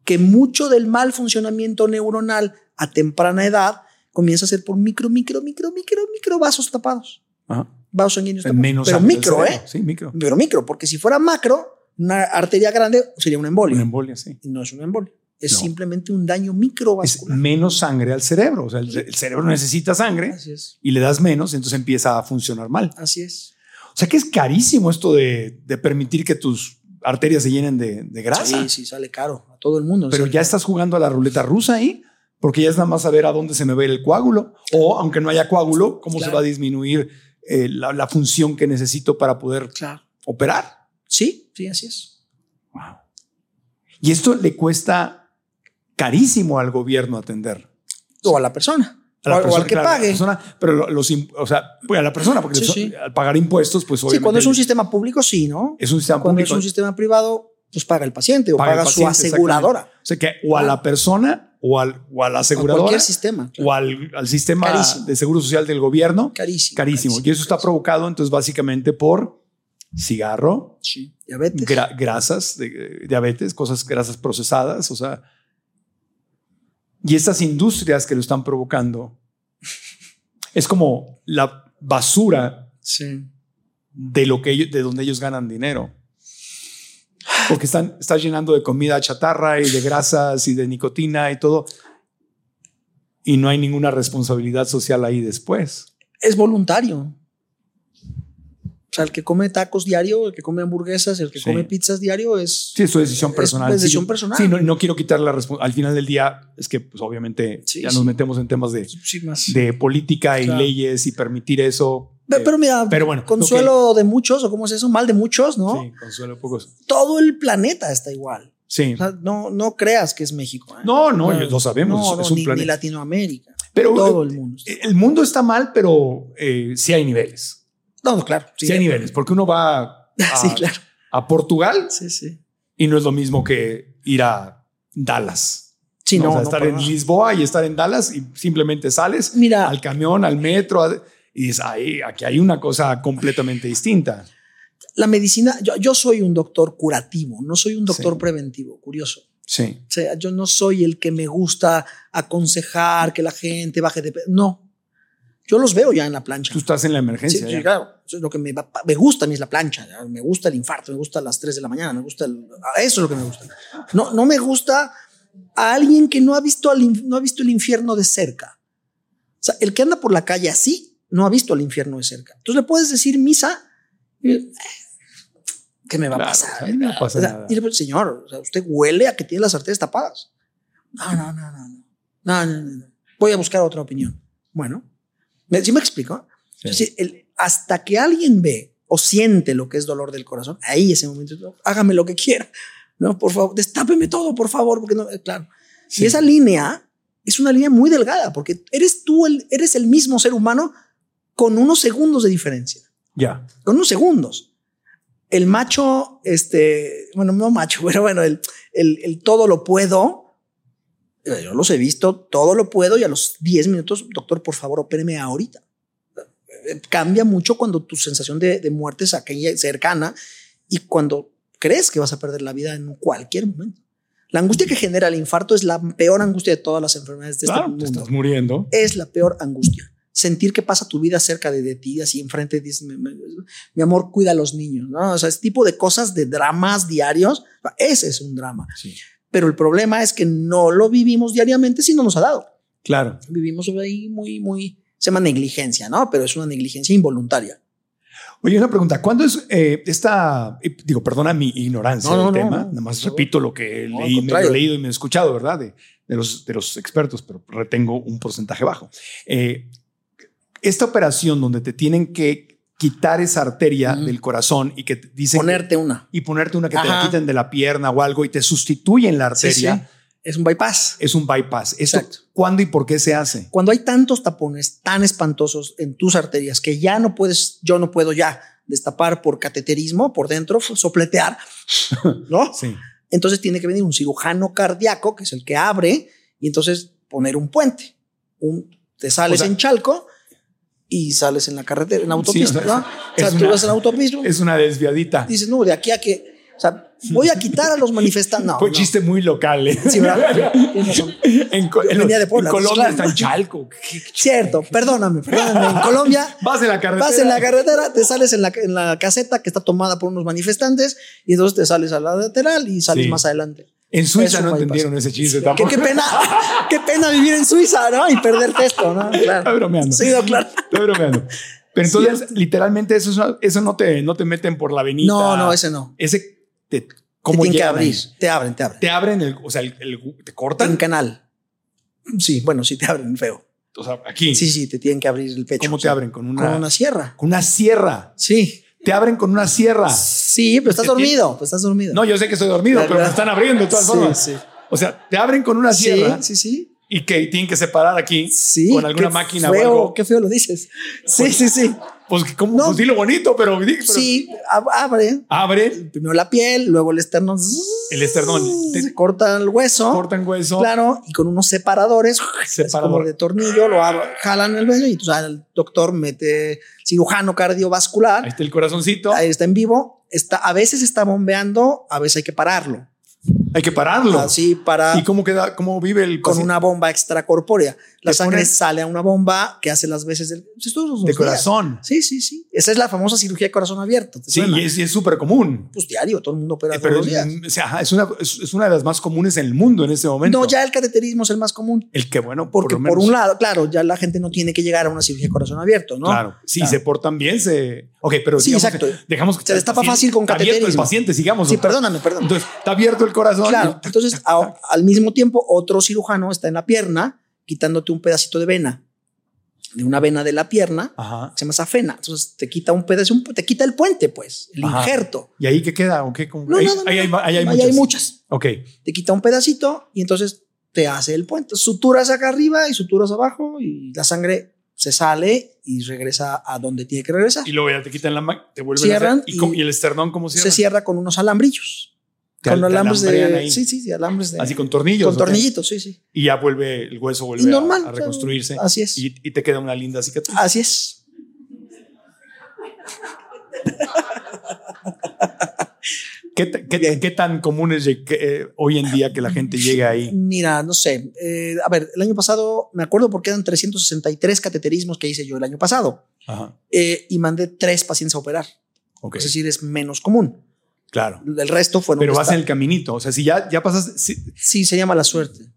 que mucho del mal funcionamiento neuronal a temprana edad comienza a ser por micro, micro, micro, micro, micro vasos tapados. Ajá. Vasos sanguíneos tapados. Menos Pero micro. ¿eh? Sí, micro. pero micro, porque si fuera macro, una arteria grande sería una embolia. Una embolia, sí. Y no es una embolia, es No. simplemente un daño Es microvascular. menos sangre al cerebro. O sea, el, el cerebro necesita sangre Así es, y le das menos, entonces empieza a funcionar mal. así es. O sea que es carísimo esto de, de permitir que tus arterias se llenen de, de grasa. Sí, sí, sale caro a todo el mundo. Pero ya caro. estás jugando a la ruleta rusa ahí, porque ya es nada más saber a dónde se me ir el coágulo. O aunque no haya coágulo, cómo se va a disminuir eh, la, la función que necesito para poder Claro. operar. Sí, sí, así es. Y esto le cuesta carísimo al gobierno atender. O a la persona. A la o, o persona, al que claro, pague. persona, pero lo- los, o sea, pues a la persona, porque Sí, sí. al pagar impuestos, pues Sí, obviamente cuando es un sistema público, sí, ¿no? es un sistema Cuando público. es un sistema privado, pues paga el paciente o Paga su aseguradora. O sea que o a la persona o al, o a la cualquier sistema. claro. o al, al sistema Carísimo. de seguro social del gobierno. Carísimo. Carísimo. Y eso está provocado entonces básicamente por cigarro, Sí. Diabetes. gra- grasas, de diabetes, cosas grasas procesadas, o sea, y estas industrias que lo están provocando es como la basura sí. de lo que ellos, de donde ellos ganan dinero. Porque están, estás llenando de comida chatarra y de grasas y de nicotina y todo. Y no hay ninguna responsabilidad social ahí después. Es voluntario. O sea, el que come tacos diario, el que come hamburguesas, el que Sí. come pizzas diario es. Sí, es tu decisión personal. Es Sí, decisión personal. Sí, no, no quiero quitar la responsabilidad. Al final del día es que, pues, obviamente, Sí, ya nos metemos en temas de, de política y Claro. leyes y permitir eso. Pe- Eh, pero mira, pero bueno, consuelo de muchos, o cómo es eso, mal de muchos, ¿no? Sí, consuelo pocos. Todo el planeta está igual. Sí. O sea, no, no creas que es México. ¿eh? No, no, lo sabemos, No, es un ni, planeta. ni Latinoamérica. Pero todo eh, el mundo. El mundo está mal, pero eh, sí hay niveles. No, no, claro. Sí, hay niveles, porque uno va a, Sí, claro. a Portugal Sí, sí. y no es lo mismo que ir a Dallas. Sí, ¿no? O sea, estar en nada. Lisboa y estar en Dallas y simplemente sales Mira, al camión, al metro a- y dices, "Ay, aquí hay una cosa completamente distinta. la medicina, yo, yo soy un doctor curativo, no soy un doctor Sí. preventivo, curioso. Sí. O sea, yo no soy el que me gusta aconsejar que la gente baje de peso. No. Yo los veo ya en la plancha. Tú estás en la Sí, emergencia. sí, ya. claro. Eso es lo que me, me gusta a mí es la plancha. ¿ya? Me gusta el infarto, me gusta a las 3 de la mañana, me gusta el- eso es lo que me gusta. No, no me gusta a alguien que no ha visto al no ha visto el infierno de cerca. O sea, el que anda por la calle así no ha visto el infierno de cerca. Entonces le puedes decir misa y, ¿Qué me va a pasar? No. Y le señor, usted huele a que tiene las arterias tapadas. No, no, no, no, no. No, no, no. Voy a buscar otra opinión. Bueno, ¿sí me explico? hasta que alguien ve o siente lo que es dolor del corazón, ahí ese momento, hágame lo que quiera. No, por favor, destápeme todo, por favor, porque no, claro. Y esa línea es una línea muy delgada, porque eres tú, el, eres el mismo ser humano con unos segundos de diferencia. Ya. Con unos segundos. El macho, este, bueno, no macho, pero bueno, el, el, todo lo puedo. Yo los he visto, todo lo puedo y a los 10 minutos, doctor, por favor, opéreme ahorita. Cambia mucho cuando tu sensación de, de muerte es aquella cercana y cuando crees que vas a perder la vida en cualquier momento. La angustia que genera el infarto es la peor angustia de todas las enfermedades de este mundo. Te estás muriendo. Es la peor angustia sentir que pasa tu vida cerca de, ti, así enfrente, dices, mi, amor cuida a los niños, ¿no? O sea, ese tipo de cosas, de dramas diarios, ese es un drama. Pero el problema es que no lo vivimos diariamente si no nos ha dado. Claro. Vivimos ahí muy, muy, se llama negligencia, ¿no? Pero es una negligencia involuntaria. Oye, una pregunta. ¿Cuándo es eh, esta, eh, digo, perdona mi ignorancia del tema, nada más repito lo que leí, me he leído y me he escuchado, ¿verdad? De, de, los, de los expertos, pero retengo un porcentaje bajo. Eh, esta operación donde te tienen que quitar esa arteria del corazón y que dicen ponerte una y ponerte una que te la quiten de la pierna o algo y te sustituyen la arteria. Es un bypass. Es un bypass. Exacto. ¿Cuándo y por qué se hace? Cuando hay tantos tapones tan espantosos en tus arterias que ya no puedes, yo no puedo ya destapar por cateterismo, por dentro, sopletear, ¿no? sí. Entonces tiene que venir un cirujano cardíaco, que es el que abre, y entonces poner un puente. Un, te sales en Chalco y sales en la carretera, en autopista, ¿no? O sea, tú vas en autopista. Es una desviadita. Dices, no, de aquí a que, o sea, voy a quitar a los manifestantes. No, Fue chiste muy local. ¿eh? Sí, ¿verdad? en, de Colombia está en Chalco. Cierto, perdóname, perdóname. En Colombia. vas en la carretera. Vas en la carretera, te sales en la, en la caseta que está tomada por unos manifestantes y entonces te sales a la lateral y sales más adelante. En Suiza no entendieron ese chiste tampoco. Qué, pena, qué pena vivir en Suiza, ¿no? Y perderte esto, ¿no? Claro. Estoy bromeando. Sí, claro. Estoy bromeando. Pero entonces, literalmente, eso, eso no, te, no te meten por la avenida. No, no, ese no. Ese te, ¿cómo te tienen que abrir. Te abren, te abren. Te abren, el, o sea, el, te cortan. En canal. Sí, bueno, sí te abren feo. O sea, aquí. Sí, sí, te tienen que abrir el pecho. ¿Cómo te abren? Con una, con una sierra. Con una sierra. Sí te abren con una sierra. Sí, pero estás dormido, pues estás dormido. No, yo sé que estoy dormido, pero me están abriendo de todas formas. Sí. O sea, te abren con una sierra. Sí, sí, sí. Y que tienen que separar aquí sí, con alguna máquina o algo. Qué feo lo dices. Sí, sí, sí. Pues, ¿cómo? No. Pues dilo bonito, pero, Sí, abre. Abre. Primero la piel, luego el esternón. El esternón. Se corta el hueso. Cortan hueso. Claro, y con unos separadores. Separador. Como de tornillo, lo jalan el hueso y entonces el doctor mete cirujano cardiovascular. Ahí está el corazoncito. Ahí está en vivo. Está, a veces está bombeando, a veces hay que pararlo. Hay que pararlo. Así para. ¿Y cómo queda? ¿Cómo vive el Con una bomba extracorpórea. La sangre sale a una bomba que hace las veces del, pues, de corazón. Sí, sí, sí. Esa es la famosa cirugía de corazón abierto. sí, y es súper común. Pues diario, todo el mundo opera eh, pero todos los días. O sea, es, una, es, una de las más comunes en el mundo en este momento. No, ya el cateterismo es el más común. El que, bueno, porque por, un lado, claro, ya la gente no tiene que llegar a una cirugía de corazón abierto, ¿no? Claro, sí, se portan bien, se. Ok, pero. Sí, exacto. Dejamos que se destapa fácil con cateterismo. el paciente, sigamos. Sí, perdóname, perdón. Entonces, está abierto el corazón. Claro, entonces al mismo tiempo otro cirujano está en la pierna quitándote un pedacito de vena, de una vena de la pierna, se llama safena. Entonces te quita un pedazo, te quita el puente, pues, el injerto. ¿Y ahí qué queda? ¿O No, ahí, hay, ahí, hay, muchas. hay, muchas. Ok. Te quita un pedacito y entonces te hace el puente. Suturas acá arriba y suturas abajo y la sangre se sale y regresa a donde tiene que regresar. Y luego ya te quitan la te vuelven Cierran a ¿Y, el esternón cómo cierra? Se cierra con unos alambrillos con alambres de. Sí, sí, sí, alambres de. Así con tornillos. Con tornillitos, sí, sí. Y ya vuelve, el hueso vuelve a, reconstruirse. Así es. Y, te queda una linda cicatriz. Así es. ¿Qué, tan común es eh, hoy en día que la gente llegue ahí? Mira, no sé. Eh, a ver, el año pasado, me acuerdo porque eran 363 cateterismos que hice yo el año pasado. Ajá. Eh, y mandé tres pacientes a operar. Okay. Es decir, es menos común. Claro. El resto fueron. Pero vas en el caminito. O sea, si ya, ya pasas. Sí. se llama la suerte.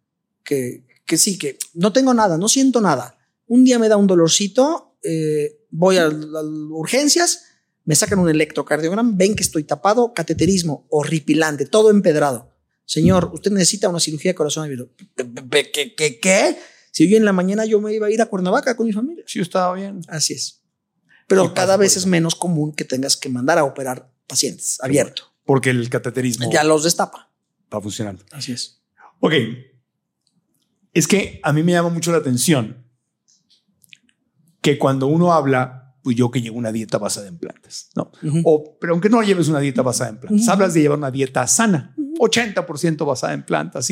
Que, que sí, que no tengo nada, no siento nada. Un día me da un dolorcito, eh, voy a, urgencias, me sacan un electrocardiograma, ven que estoy tapado, cateterismo horripilante, todo empedrado. Señor, usted necesita una cirugía de corazón abierto. ¿Qué, qué, qué? Si yo en la mañana yo me iba a ir a Cuernavaca con mi familia. Sí, estaba bien. Así es. Pero cada vez es menos común que tengas que mandar a operar pacientes abierto. Porque el cateterismo ya los destapa. Va funcionando. Así es. Ok. Es que a mí me llama mucho la atención que cuando uno habla, pues yo que llevo una dieta basada en plantas, ¿no? o, pero aunque no lleves una dieta basada en plantas, hablas de llevar una dieta sana, 80% basada en plantas,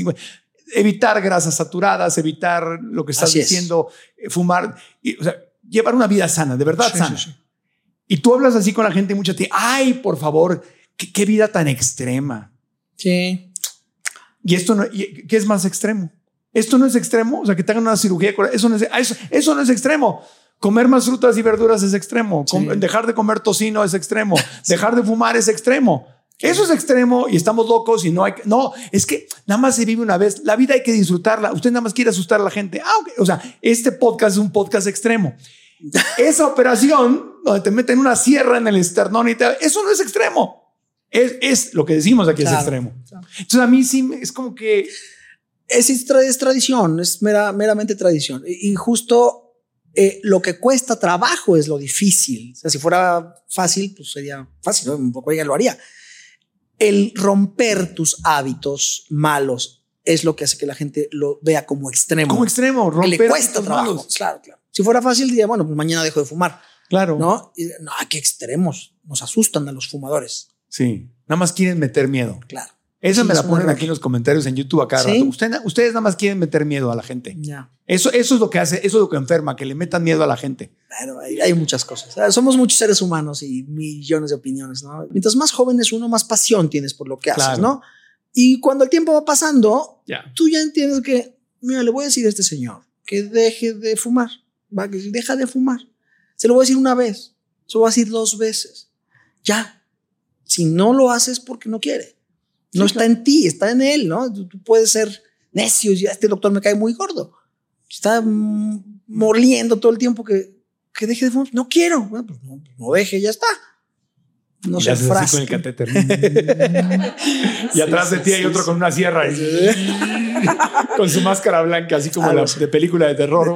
evitar grasas saturadas, evitar lo que estás diciendo, eh, fumar, y, o sea, llevar una vida sana, de verdad sana. Y tú hablas así con la gente mucho, te ay, por favor, qué, vida tan extrema. Sí. Y esto no, ¿qué es más extremo? Esto no es extremo, o sea, que te hagan una cirugía, eso no es, eso, eso no es extremo. Comer más frutas y verduras es extremo. Dejar de comer tocino es extremo. Dejar de fumar es extremo. Eso es extremo y estamos locos y no hay no es que nada más se vive una vez la vida hay que disfrutarla usted nada más quiere asustar a la gente ah, o sea este podcast es un podcast extremo esa operación donde te meten una sierra en el esternón y te, eso no es extremo es, es lo que decimos aquí es extremo entonces a mí sí es como que es, es tradición es mera, meramente tradición y justo eh, lo que cuesta trabajo es lo difícil. O sea, si fuera fácil, pues sería fácil, un poco ella lo haría. El romper tus hábitos malos es lo que hace que la gente lo vea como extremo. Como extremo, romper. le cuesta trabajo. Claro, claro. Si fuera fácil, diría, bueno, pues mañana dejo de fumar. Claro. No, no, qué extremos. Nos asustan a los fumadores. Sí. Nada más quieren meter miedo. Claro. Esa me la ponen aquí en los comentarios en YouTube acá rato. ustedes nada más quieren meter miedo a la gente. Eso, eso es lo que hace, eso es lo que enferma, que le metan miedo a la gente. Bueno, hay, muchas cosas. Somos muchos seres humanos y millones de opiniones, ¿no? Mientras más joven es uno, más pasión tienes por lo que haces, ¿no? Y cuando el tiempo va pasando, tú ya entiendes que, mira, le voy a decir a este señor que deje de fumar, va, que deja de fumar. Se lo voy a decir una vez, se lo voy a decir dos veces. Ya. Si no lo haces porque no quiere no está en ti, está en él, ¿no? Tú, puedes ser necio y este doctor me cae muy gordo. Está moliendo todo el tiempo que, que deje de fumar. No quiero. Bueno, pues no, no deje, ya está. No se frasque. con el catéter. y atrás de ti hay otro con una sierra. con su máscara blanca, así como la, de película de terror.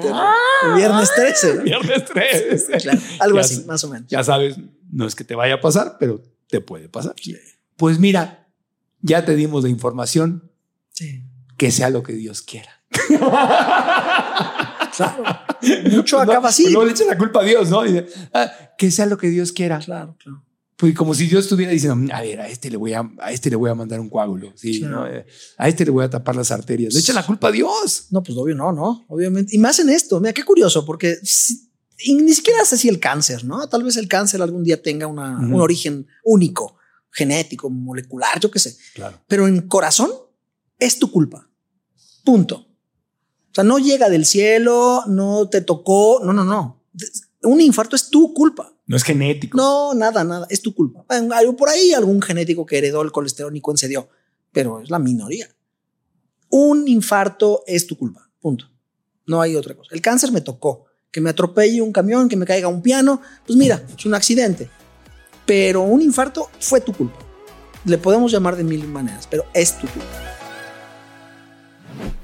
Viernes 13. Viernes 13. algo así, más o menos. Ya sabes, no es que te vaya a pasar, pero te puede pasar. Pues mira, ya te dimos la información. Que sea lo que Dios quiera. claro. Mucho acaba así. No le echen la culpa a Dios, ¿no? Ah, que sea lo que Dios quiera. Claro, claro. Pues como si Dios estuviera diciendo, a ver, a este le voy a, a este le voy a mandar un coágulo, sí, a este le voy a tapar las arterias. Le echan la culpa a Dios. No, pues obvio, no, no, obviamente. Y más en esto, mira qué curioso, porque ni siquiera sé si el cáncer, ¿no? Tal vez el cáncer algún día tenga una, un origen único genético, molecular, yo qué sé. Claro. Pero en corazón es tu culpa. Punto. O sea, no llega del cielo, no te tocó, no, no, no. Un infarto es tu culpa. No es genético. No, nada, nada, es tu culpa. Algo por ahí, algún genético que heredó el colesterol y concedió, pero es la minoría. Un infarto es tu culpa, punto. No hay otra cosa. El cáncer me tocó. Que me atropelle un camión, que me caiga un piano, pues mira, es un accidente pero un infarto fue tu culpa. Le podemos llamar de mil maneras, pero es tu culpa.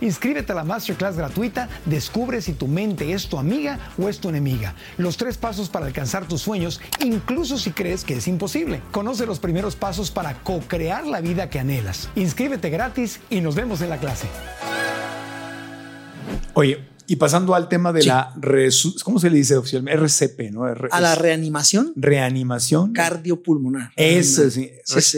Inscríbete a la masterclass gratuita, descubre si tu mente es tu amiga o es tu enemiga. Los tres pasos para alcanzar tus sueños, incluso si crees que es imposible. Conoce los primeros pasos para co-crear la vida que anhelas. Inscríbete gratis y nos vemos en la clase. Oye, y pasando al tema de la, ¿cómo se le dice oficialmente? RCP, ¿no? a la reanimación. Reanimación. Cardiopulmonar. Eso sí,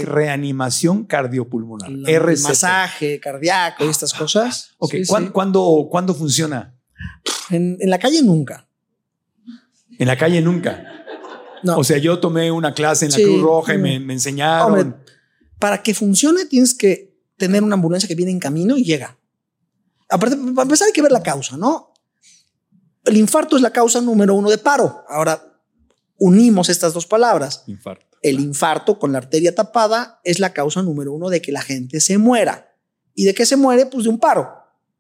reanimación cardiopulmonar. RCP. Masaje cardíaco y estas cosas. Ok, ¿Cuándo, funciona? En, la calle nunca. En la calle nunca. O sea, yo tomé una clase en la Cruz Roja y me, me enseñaron. para que funcione tienes que tener una ambulancia que viene en camino y llega. Aparte, para empezar hay que ver la causa, ¿no? El infarto es la causa número uno de paro. Ahora, unimos estas dos palabras. Infarto. El infarto con la arteria tapada es la causa número uno de que la gente se muera. ¿Y de qué se muere? Pues de un paro.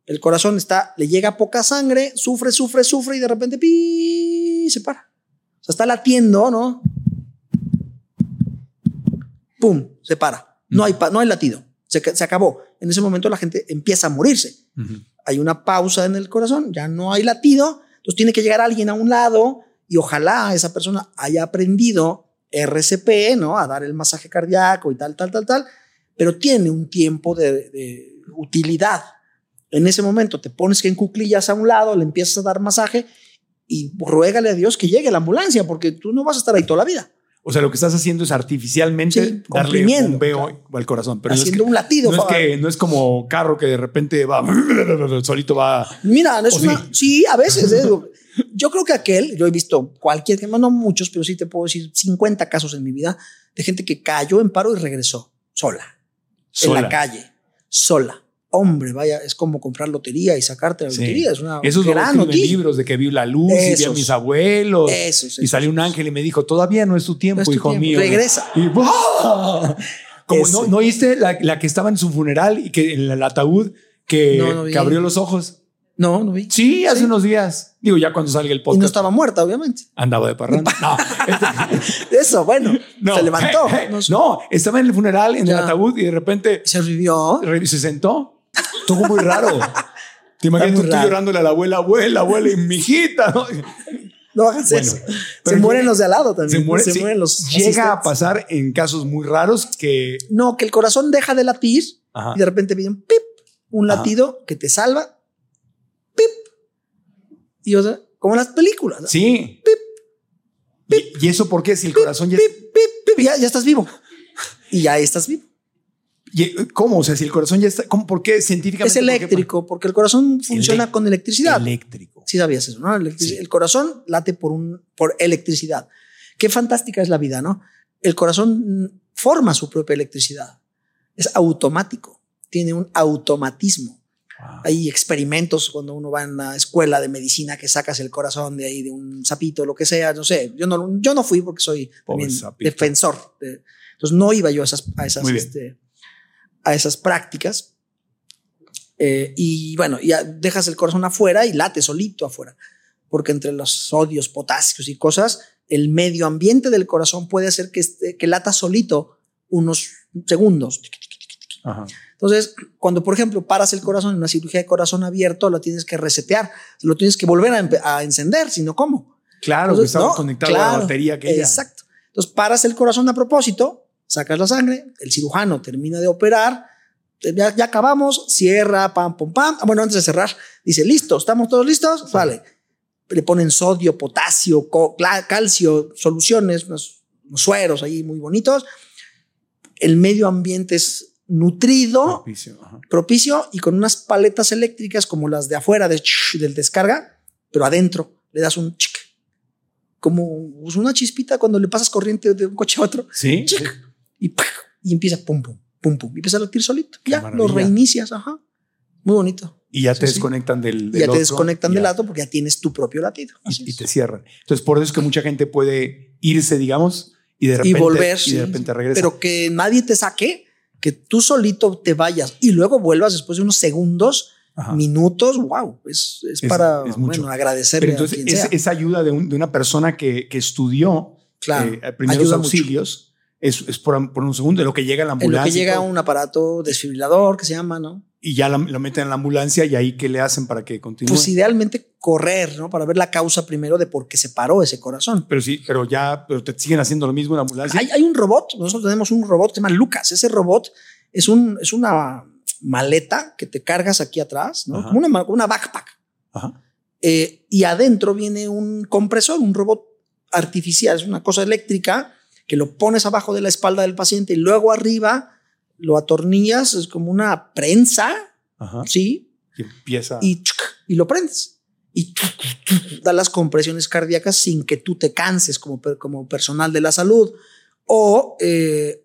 El corazón está, le llega poca sangre, sufre, sufre, sufre y de repente pi, se para. O sea, está latiendo, ¿no? ¡Pum! Se para. No hay, no hay latido. Se, se acabó. En ese momento la gente empieza a morirse. Hay una pausa en el corazón, ya no hay latido. Entonces tiene que llegar alguien a un lado y ojalá esa persona haya aprendido RCP, ¿no? A dar el masaje cardíaco y tal, tal, tal, tal. Pero tiene un tiempo de, de utilidad. En ese momento te pones que en cuclillas a un lado, le empiezas a dar masaje y ruégale a Dios que llegue la ambulancia, porque tú no vas a estar ahí toda la vida. O sea, lo que estás haciendo es artificialmente darle un veo al corazón. Pero Haciendo un latido. No es, que, no es como carro que de repente va, solito va. Mira, no es una, sí? a veces. ¿eh? yo creo que aquel, yo he visto cualquier, no muchos, pero sí te puedo decir 50 casos en mi vida de gente que cayó en paro y regresó sola, sola. en la calle, sola hombre, vaya, es como comprar lotería y sacarte la lotería. Es una Esos gran noticia. libros de que vi la luz y vi a mis abuelos. y salió un ángel y me dijo, todavía no es tu tiempo, hijo mío. Regresa. Y, Como no, no oíste la, que estaba en su funeral y que en el ataúd que, que abrió los ojos. No, no vi. Sí, hace unos días. Digo, ya cuando salga el podcast. Y no estaba muerta, obviamente. Andaba de parranda. No. Eso, bueno. se levantó. no, estaba en el funeral, en el ataúd y de repente. Se revivió. Se sentó Estuvo muy raro. Te imaginas tú, llorándole a la abuela, abuela, abuela y mi hijita, ¿no? No hagas eso. se mueren los de al lado también. Se, mueren los. Llega a pasar en casos muy raros que. No, que el corazón deja de latir y de repente viene un pip, un latido que te salva. Pip. Y o sea, como en las películas. Sí. Pip. Pip. ¿Y, eso por qué? Si el corazón ya. Pip, pip, ya, ya estás vivo. Y ya estás vivo. Eh, ¿Cómo? O sea, si el corazón ya está, ¿cómo, ¿por qué científicamente? Es eléctrico, porque el corazón funciona con electricidad. Eléctrico. Sí sabías eso, ¿no? El, corazón late por, un, por electricidad. Qué fantástica es la vida, ¿no? El corazón forma su propia electricidad. Es automático, tiene un automatismo. Hay experimentos cuando uno va en la escuela de medicina que sacas el corazón de ahí, de un sapito, lo que sea, no sé. Yo no, yo no fui porque soy defensor. entonces no iba yo a esas, a esas este, a esas prácticas. Eh, y bueno, ya dejas el corazón afuera y late solito afuera, porque entre los sodios, potasios y cosas, el medio ambiente del corazón puede hacer que, que lata solito unos segundos. Entonces, cuando por ejemplo paras el corazón en una cirugía de corazón abierto, lo tienes que resetear, lo tienes que volver a, encender, sino cómo. Claro, que estaba conectado a la batería que Exacto. Entonces paras el corazón a propósito sacas la sangre, el cirujano termina de operar, ya, acabamos, cierra, pam, pam, pam. Ah, bueno, antes de cerrar, dice, listo, ¿estamos todos listos? Vale. Le ponen sodio, potasio, calcio, soluciones, unos, sueros ahí muy bonitos. El medio ambiente es nutrido, propicio, y con unas paletas eléctricas como las de afuera del descarga, pero adentro le das un chic, como pues, una chispita cuando le pasas corriente de un coche a otro. Sí y, empieza pum, pum, pum, pum. Y empieza a latir solito. ya lo reinicias, ajá. Muy bonito. Y ya te desconectan del, Ya te desconectan del latido porque ya tienes tu propio latido. Y, te cierran. Entonces, por eso es que mucha gente puede irse, digamos, y de repente, y volver, y de repente regresa. Pero que nadie te saque, que tú solito te vayas y luego vuelvas después de unos segundos, minutos. Wow, es, es, para bueno, agradecerle entonces, a quien esa ayuda de, una persona que, que estudió claro, eh, primeros auxilios es, es por, un segundo de lo que llega a la ambulancia. En lo que llega un aparato desfibrilador que se llama, ¿no? Y ya lo meten en la ambulancia y ahí qué le hacen para que continúe. Pues idealmente correr, ¿no? Para ver la causa primero de por qué se paró ese corazón. Pero sí, pero ya, pero te siguen haciendo lo mismo en la ambulancia. Hay, hay un robot, nosotros tenemos un robot que se llama Lucas. Ese robot es, un, es una maleta que te cargas aquí atrás, ¿no? Como una, una backpack. Ajá. Eh, y adentro viene un compresor, un robot artificial, es una cosa eléctrica que lo pones abajo de la espalda del paciente y luego arriba lo atornillas, es como una prensa, ¿sí? Y empieza. Y, y lo prendes. Y da las compresiones cardíacas sin que tú te canses como, como personal de la salud. O, eh,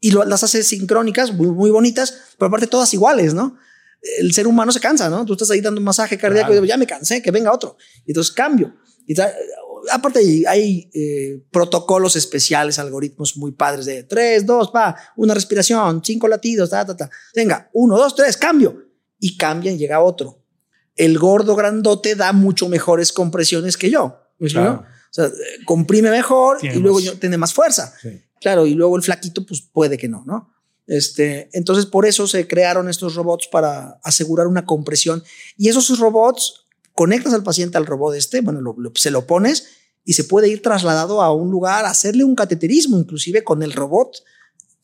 y lo, las hace sincrónicas, muy, muy bonitas, pero aparte todas iguales, ¿no? El ser humano se cansa, ¿no? Tú estás ahí dando un masaje cardíaco y digo, ya me cansé, que venga otro. Y entonces cambio. Aparte hay, eh, protocolos especiales, algoritmos muy padres de 3, 2, va, una respiración, cinco latidos, ta, ta, ta. Venga, 1, 2, 3, cambio. Y cambia y llega otro. El gordo grandote da mucho mejores compresiones que yo. O sea, comprime mejor y luego yo, tiene más fuerza. Claro, y luego el flaquito, pues puede que no, ¿no? Este, entonces, por eso se crearon estos robots para asegurar una compresión. Y esos robots conectas al paciente al robot este, bueno, se lo pones y se puede ir trasladado a un lugar, hacerle un cateterismo, inclusive con el robot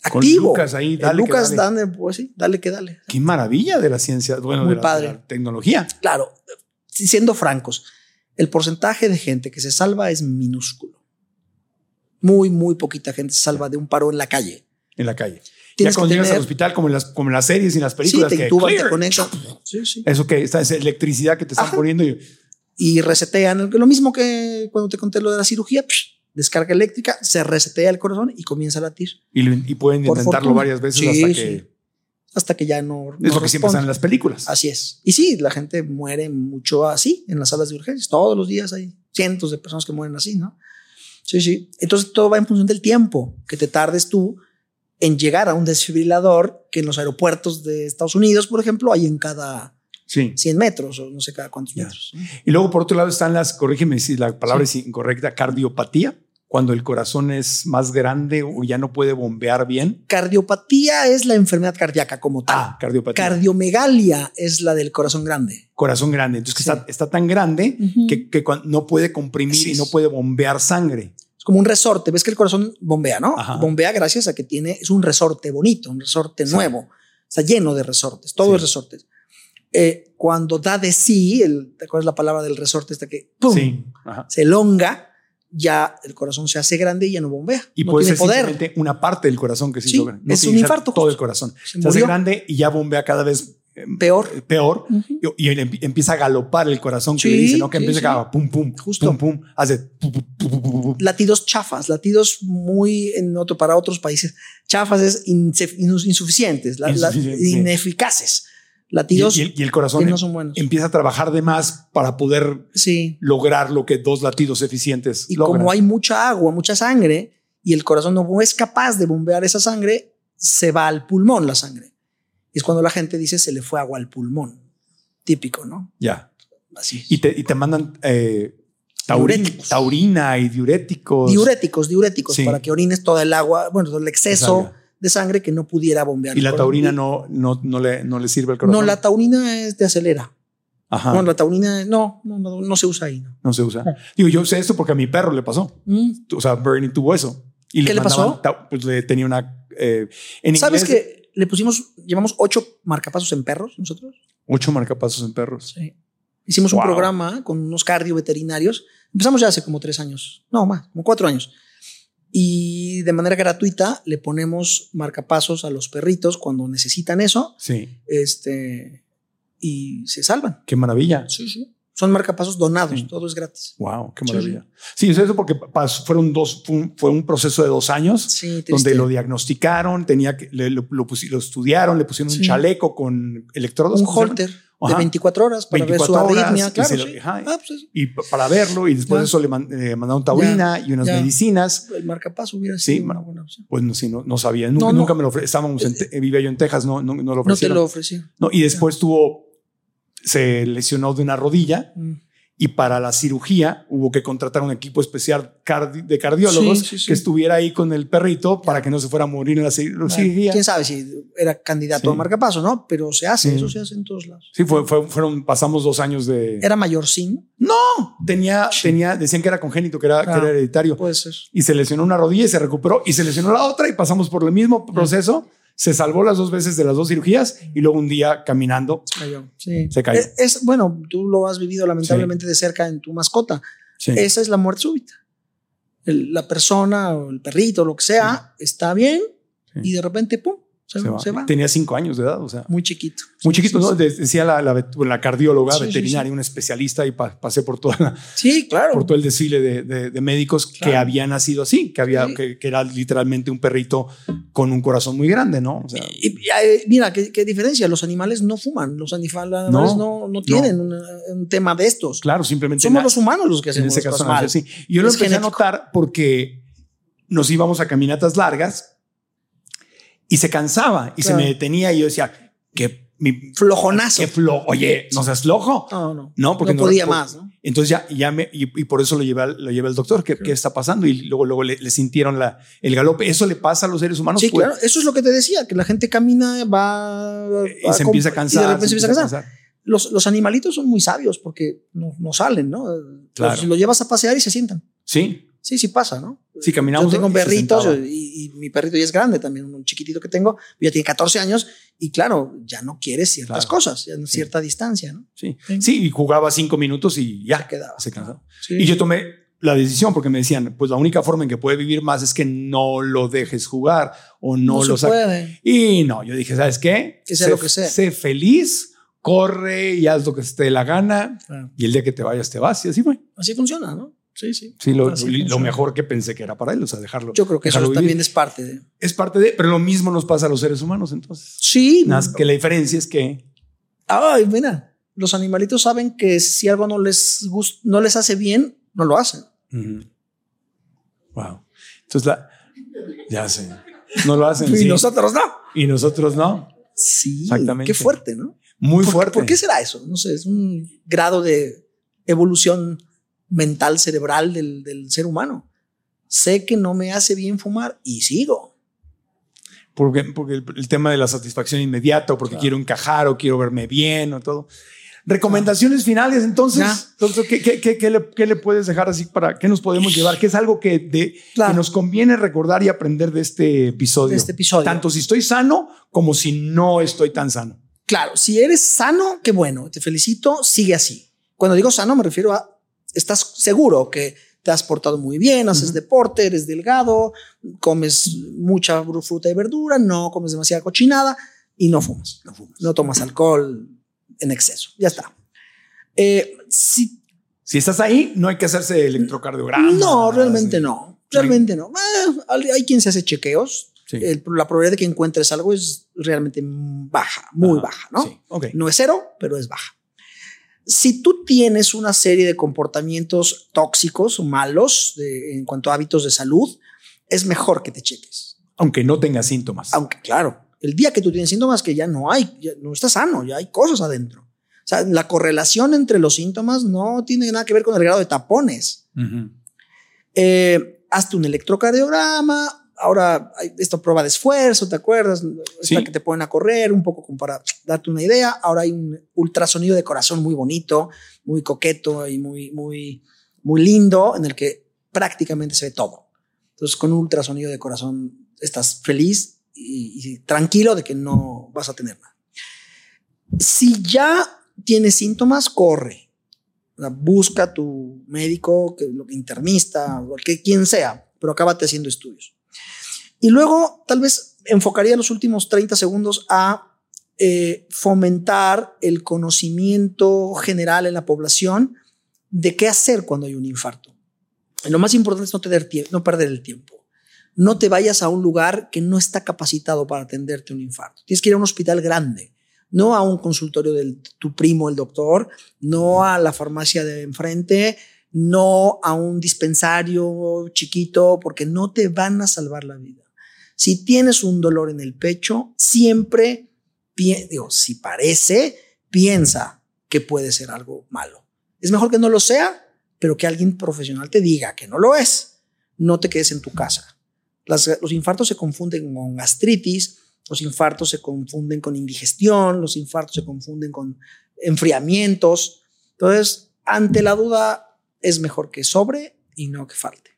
activo. Lucas ahí, dale. Lucas, que dale. pues sí, dale que dale. Qué maravilla de la ciencia, bueno, Muy de, la, padre. la tecnología. Claro, siendo francos, el porcentaje de gente que se salva es minúsculo. Muy, muy poquita gente se salva de un paro en la calle. En la calle ya cuando llegas al hospital, como en, las, como en las series y en las películas. Sí, te intuban, te conectan. Sí, sí. Eso que esa electricidad que te están poniendo. Y... y resetean. Lo mismo que cuando te conté lo de la cirugía, descarga eléctrica, se resetea el corazón y comienza a latir. Y, pueden intentarlo varias veces hasta que. Hasta que ya no. Es lo que siempre están en las películas. Así es. Y sí, la gente muere mucho así en las salas de urgencias. Todos los días hay cientos de personas que mueren así, ¿no? Sí, sí. Entonces todo va en función del tiempo que te tardes tú en llegar a un desfibrilador que en los aeropuertos de Estados Unidos, por ejemplo, hay en cada 100 metros o no sé cada cuántos metros. Y luego, por otro lado, están las, corrígeme si la palabra es incorrecta, cardiopatía, cuando el corazón es más grande o ya no puede bombear bien. Cardiopatía es la enfermedad cardíaca como tal. Ah, cardiopatía. Cardiomegalia es la del corazón grande. Corazón grande. Entonces, está, tan grande que, que, no puede comprimir y no puede bombear sangre como un resorte. Ves que el corazón bombea, ¿no? Bombea gracias a que tiene, es un resorte bonito, un resorte nuevo. Está lleno de resortes, todo es resortes. Eh, cuando da de sí, el, ¿te acuerdas la palabra del resorte? Esta que se elonga, ya el corazón se hace grande y ya no bombea. Y puede ser simplemente una parte del corazón que se sí, es un infarto. Todo el corazón. Se, hace grande y ya bombea cada vez peor. Eh, peor. y, empieza a galopar el corazón que le dice, ¿no? Que empieza a pum, pum, Justo. pum, pum, hace latidos chafas, latidos muy en otro, para otros países. Chafas es insuficientes, ineficaces. Latidos y, el, corazón no son buenos. empieza a trabajar de más para poder lograr lo que dos latidos eficientes y como hay mucha agua, mucha sangre y el corazón no es capaz de bombear esa sangre, se va al pulmón la sangre es cuando la gente dice se le fue agua al pulmón. Típico, ¿no? Ya. Así. Y te, y te mandan eh, taurina y diuréticos. Diuréticos, diuréticos, para que orines toda el agua, bueno, todo el exceso de sangre que no pudiera bombear. ¿Y la taurina no, no, no, le, no le sirve al corazón? No, la taurina es de acelera. Ajá. No, la taurina no, no, no, se usa ahí. No, se usa. Digo, yo sé esto porque a mi perro le pasó. Mm. O sea, Bernie tuvo eso. Y ¿Qué le, pasó? Pues le tenía una. Eh, en ¿Sabes que le pusimos, llevamos ocho marcapasos en perros nosotros. Ocho marcapasos en perros. Sí. Hicimos un programa con unos cardio veterinarios. Empezamos ya hace como tres años, no más, como cuatro años. Y de manera gratuita le ponemos marcapasos a los perritos cuando necesitan eso. Sí. Este, y se salvan. Qué maravilla. Sí, sí. Son marcapasos donados, todo es gratis. Wow, qué maravilla. Sí, eso porque fueron dos, fue un, proceso de dos años donde lo diagnosticaron, tenía que, lo, lo, estudiaron, le pusieron un chaleco con electrodos. Un holter de 24 horas para ver su arritmia, claro. Ah, pues y, para verlo, y después de eso le eh, mandaron taurina y unas medicinas. El marcapaso hubiera sido una buena opción. Pues no, sí, no, no sabía, nunca, nunca me lo ofrecieron. Estábamos en, eh, vivía yo en Texas, no, no, no lo ofrecieron. No te lo ofrecí. No, y después tuvo se lesionó de una rodilla mm. y para la cirugía hubo que contratar un equipo especial de cardiólogos que estuviera ahí con el perrito para que no se fuera a morir en la cirugía. Quién sabe si era candidato a marcapaso, ¿no? Pero se hace, eso se hace en todos lados. Sí, fue, fueron, pasamos dos años de. ¿Era mayor sin? No, tenía, tenía, decían que era congénito, que era, que era hereditario. Puede ser. Y se lesionó una rodilla y se recuperó y se lesionó la otra y pasamos por el mismo proceso se salvó las dos veces de las dos cirugías y luego un día caminando se cayó. Es, bueno, tú lo has vivido lamentablemente de cerca en tu mascota. Esa es la muerte súbita. la persona o el perrito, lo que sea, está bien y de repente, pum, Se, va. Tenía cinco años de edad, o sea. Muy chiquito. Muy chiquito, ¿no? Decía la, la, cardióloga veterinaria, un especialista, y pasé por toda Sí, claro. Por todo el desfile de, de, médicos que habían nacido así, que, había, que, era literalmente un perrito con un corazón muy grande, ¿no? O sea, y, mira, ¿qué, diferencia. Los animales no fuman, los animales no, no, tienen Un, tema de estos. Claro, simplemente. Somos los humanos los que hacemos en ese caso, mal. Sí. Yo lo empecé a notar porque nos íbamos a caminatas largas y se cansaba y se me detenía y yo decía, que mi flojonazo. Que flo Oye, no seas flojo. No, no. No, porque no podía más. ¿no? Entonces ya, ya me, y, por eso lo llevé, lo llevé al doctor. ¿Qué, ¿Qué, está pasando? Y luego, luego le, sintieron la, el galope. Eso le pasa a los seres humanos. Sí, claro. Eso es lo que te decía, que la gente camina, va. Y se empieza a cansar. Y de repente se empieza a cansar. Los, los, animalitos son muy sabios porque no, no salen, ¿no? Claro. Si lo llevas a pasear y se sientan. Sí. Sí, sí pasa, ¿no? Sí, caminamos. Yo tengo perritos y, mi perrito ya es grande también, un chiquitito que tengo, ya tiene 14 años y claro, ya no quiere ciertas cosas, ya en cierta distancia, ¿no? Sí. sí, y jugaba cinco minutos y ya se quedaba. Se cansó. Y yo tomé la decisión porque me decían, pues la única forma en que puede vivir más es que no lo dejes jugar o no, lo saques. Y no, yo dije, ¿sabes qué? Que sea lo que sea. Sé feliz, corre y haz lo que te dé la gana y el día que te vayas te vas y así fue. Así funciona, ¿no? Sí, sí. Sí, lo, mejor que pensé que era para él, o sea, dejarlo. Yo creo que eso también es parte de. Es parte de, pero lo mismo nos pasa a los seres humanos, entonces. Sí. Más que la diferencia es que. Ay, mira, los animalitos saben que si algo no les gusta, no les hace bien, no lo hacen. Wow. Entonces, la, ya sé. No lo hacen. y nosotros no. Y nosotros no. Sí. Exactamente. Qué fuerte, ¿no? Muy fuerte. ¿Por qué será eso? No sé, es un grado de evolución mental cerebral del, del ser humano. Sé que no me hace bien fumar y sigo. Porque, porque el, tema de la satisfacción inmediata, o porque quiero encajar, o quiero verme bien, o todo. Recomendaciones finales, entonces, ¿qué, qué, qué, le, ¿qué, le, puedes dejar así para qué nos podemos llevar? ¿Qué es algo que, de, que nos conviene recordar y aprender de este episodio? De este episodio. Tanto si estoy sano como si no estoy tan sano. Claro, si eres sano, qué bueno, te felicito, sigue así. Cuando digo sano me refiero a estás seguro que te has portado muy bien, haces deporte, eres delgado, comes mucha fruta y verdura, no comes demasiada cochinada y no fumas. No, fumas. no tomas alcohol en exceso. Ya está. Eh, si, si estás ahí, no hay que hacerse electrocardiograma. No, realmente no. Realmente no. Eh, hay quien se hace chequeos. la probabilidad de que encuentres algo es realmente baja, muy baja, ¿no? No es cero, pero es baja. Si tú tienes una serie de comportamientos tóxicos o malos en cuanto a hábitos de salud, es mejor que te cheques. Aunque no tengas síntomas. Aunque, claro, el día que tú tienes síntomas que ya no hay, no estás sano, ya hay cosas adentro. O sea, la correlación entre los síntomas no tiene nada que ver con el grado de tapones. Eh, hazte un electrocardiograma, ahora hay esta prueba de esfuerzo, ¿te acuerdas? Esta que te ponen a correr un poco como para darte una idea. Ahora hay un ultrasonido de corazón muy bonito, muy coqueto y muy, muy, muy lindo en el que prácticamente se ve todo. Entonces con un ultrasonido de corazón estás feliz y, tranquilo de que no vas a tener nada. Si ya tienes síntomas, corre. busca a tu médico, que, internista, que, quien sea, pero acábate haciendo estudios. Y luego tal vez enfocaría los últimos 30 segundos a eh, fomentar el conocimiento general en la población de qué hacer cuando hay un infarto. lo más importante es no, no perder el tiempo. No te vayas a un lugar que no está capacitado para atenderte un infarto. Tienes que ir a un hospital grande, no a un consultorio de tu primo, el doctor, no a la farmacia de enfrente, no a un dispensario chiquito, porque no te van a salvar la vida. Si tienes un dolor en el pecho, siempre, digo, si parece, piensa que puede ser algo malo. Es mejor que no lo sea, pero que alguien profesional te diga que no lo es. No te quedes en tu casa. los infartos se confunden con gastritis, los infartos se confunden con indigestión, los infartos se confunden con enfriamientos. Entonces, ante la duda, es mejor que sobre y no que falte.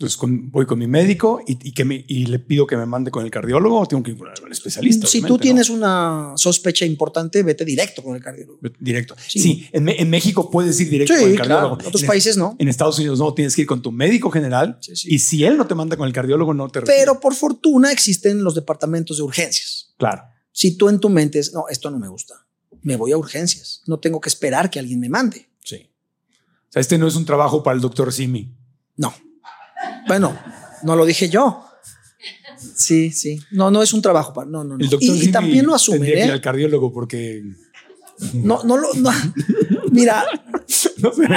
Entonces voy con mi médico y, que me, y le pido que me mande con el cardiólogo o tengo que ir con el especialista. Si tú tienes una sospecha importante, vete directo con el cardiólogo. Directo. Sí, en, México puedes ir directo con el cardiólogo. En otros países no. En Estados Unidos no, tienes que ir con tu médico general y si él no te manda con el cardiólogo, no te Pero por fortuna existen los departamentos de urgencias. Claro. Si tú en tu mente es, no, esto no me gusta, me voy a urgencias. No tengo que esperar que alguien me mande. Sí. O sea, este no es un trabajo para el doctor Simi. No. Bueno, no lo dije yo. Sí, sí. No, no es un trabajo para. No, no, no. y, también lo asume. Ir al cardiólogo porque. No, no lo. Mira,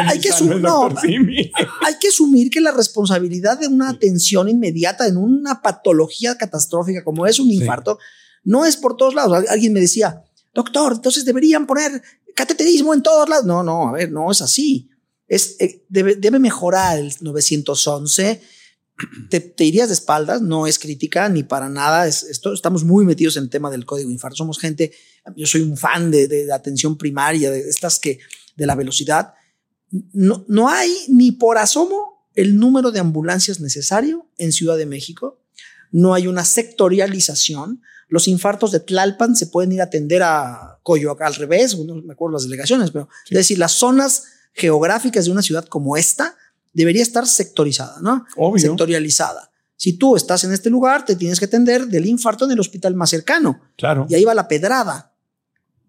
hay, que hay que asumir que la responsabilidad de una atención inmediata en una patología catastrófica como es un infarto no es por todos lados. Alguien me decía, doctor, entonces deberían poner cateterismo en todos lados. No, no, a ver, no es así. Es, eh, debe, debe mejorar el 911 te, irías de espaldas, no es crítica ni para nada. esto, estamos muy metidos en el tema del código infarto. Somos gente, yo soy un fan de, de, atención primaria, de estas que, de la velocidad. No, no hay ni por asomo el número de ambulancias necesario en Ciudad de México. No hay una sectorialización. Los infartos de Tlalpan se pueden ir a atender a Coyoacán al revés, no me acuerdo las delegaciones, pero es decir, las zonas geográficas de una ciudad como esta debería estar sectorizada, ¿no? Sectorializada. Si tú estás en este lugar, te tienes que atender del infarto en el hospital más cercano. Claro. Y ahí va la pedrada.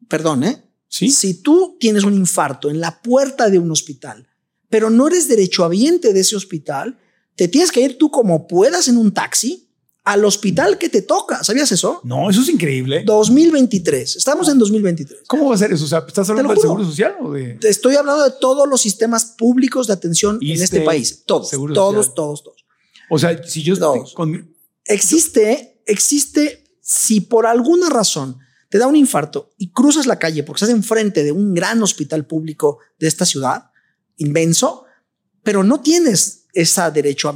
Perdón, ¿eh? Sí. Si tú tienes un infarto en la puerta de un hospital, pero no eres derechohabiente de ese hospital, te tienes que ir tú como puedas en un taxi al hospital que te toca. ¿Sabías eso? No, eso es increíble. 2023. Estamos en 2023. ¿Cómo va a ser eso? O sea, ¿estás hablando del Seguro Social o de...? Estoy hablando de todos los sistemas públicos de atención en este país. Todos, todos, todos, todos. O sea, si yo estoy con... Existe, existe, si por alguna razón te da un infarto y cruzas la calle porque estás enfrente de un gran hospital público de esta ciudad, inmenso, pero no tienes esa derecho a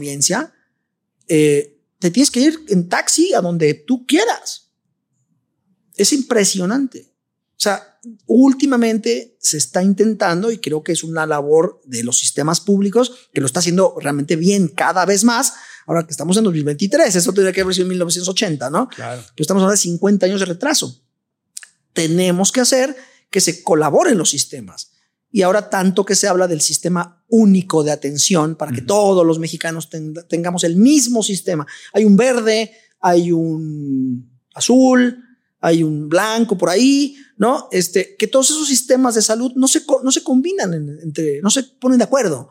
eh, te tienes que ir en taxi a donde tú quieras. Es impresionante. O sea, últimamente se está intentando y creo que es una labor de los sistemas públicos que lo está haciendo realmente bien cada vez más. Ahora que estamos en 2023, eso tendría que haber sido en 1980, ¿no? Claro. Estamos ahora de 50 años de retraso. Tenemos que hacer que se colaboren los sistemas. Y ahora tanto que se habla del sistema único de atención para que todos los mexicanos tengamos el mismo sistema. Hay un verde, hay un azul, hay un blanco por ahí, ¿no? Este, que todos esos sistemas de salud no se, no se combinan entre, no se ponen de acuerdo.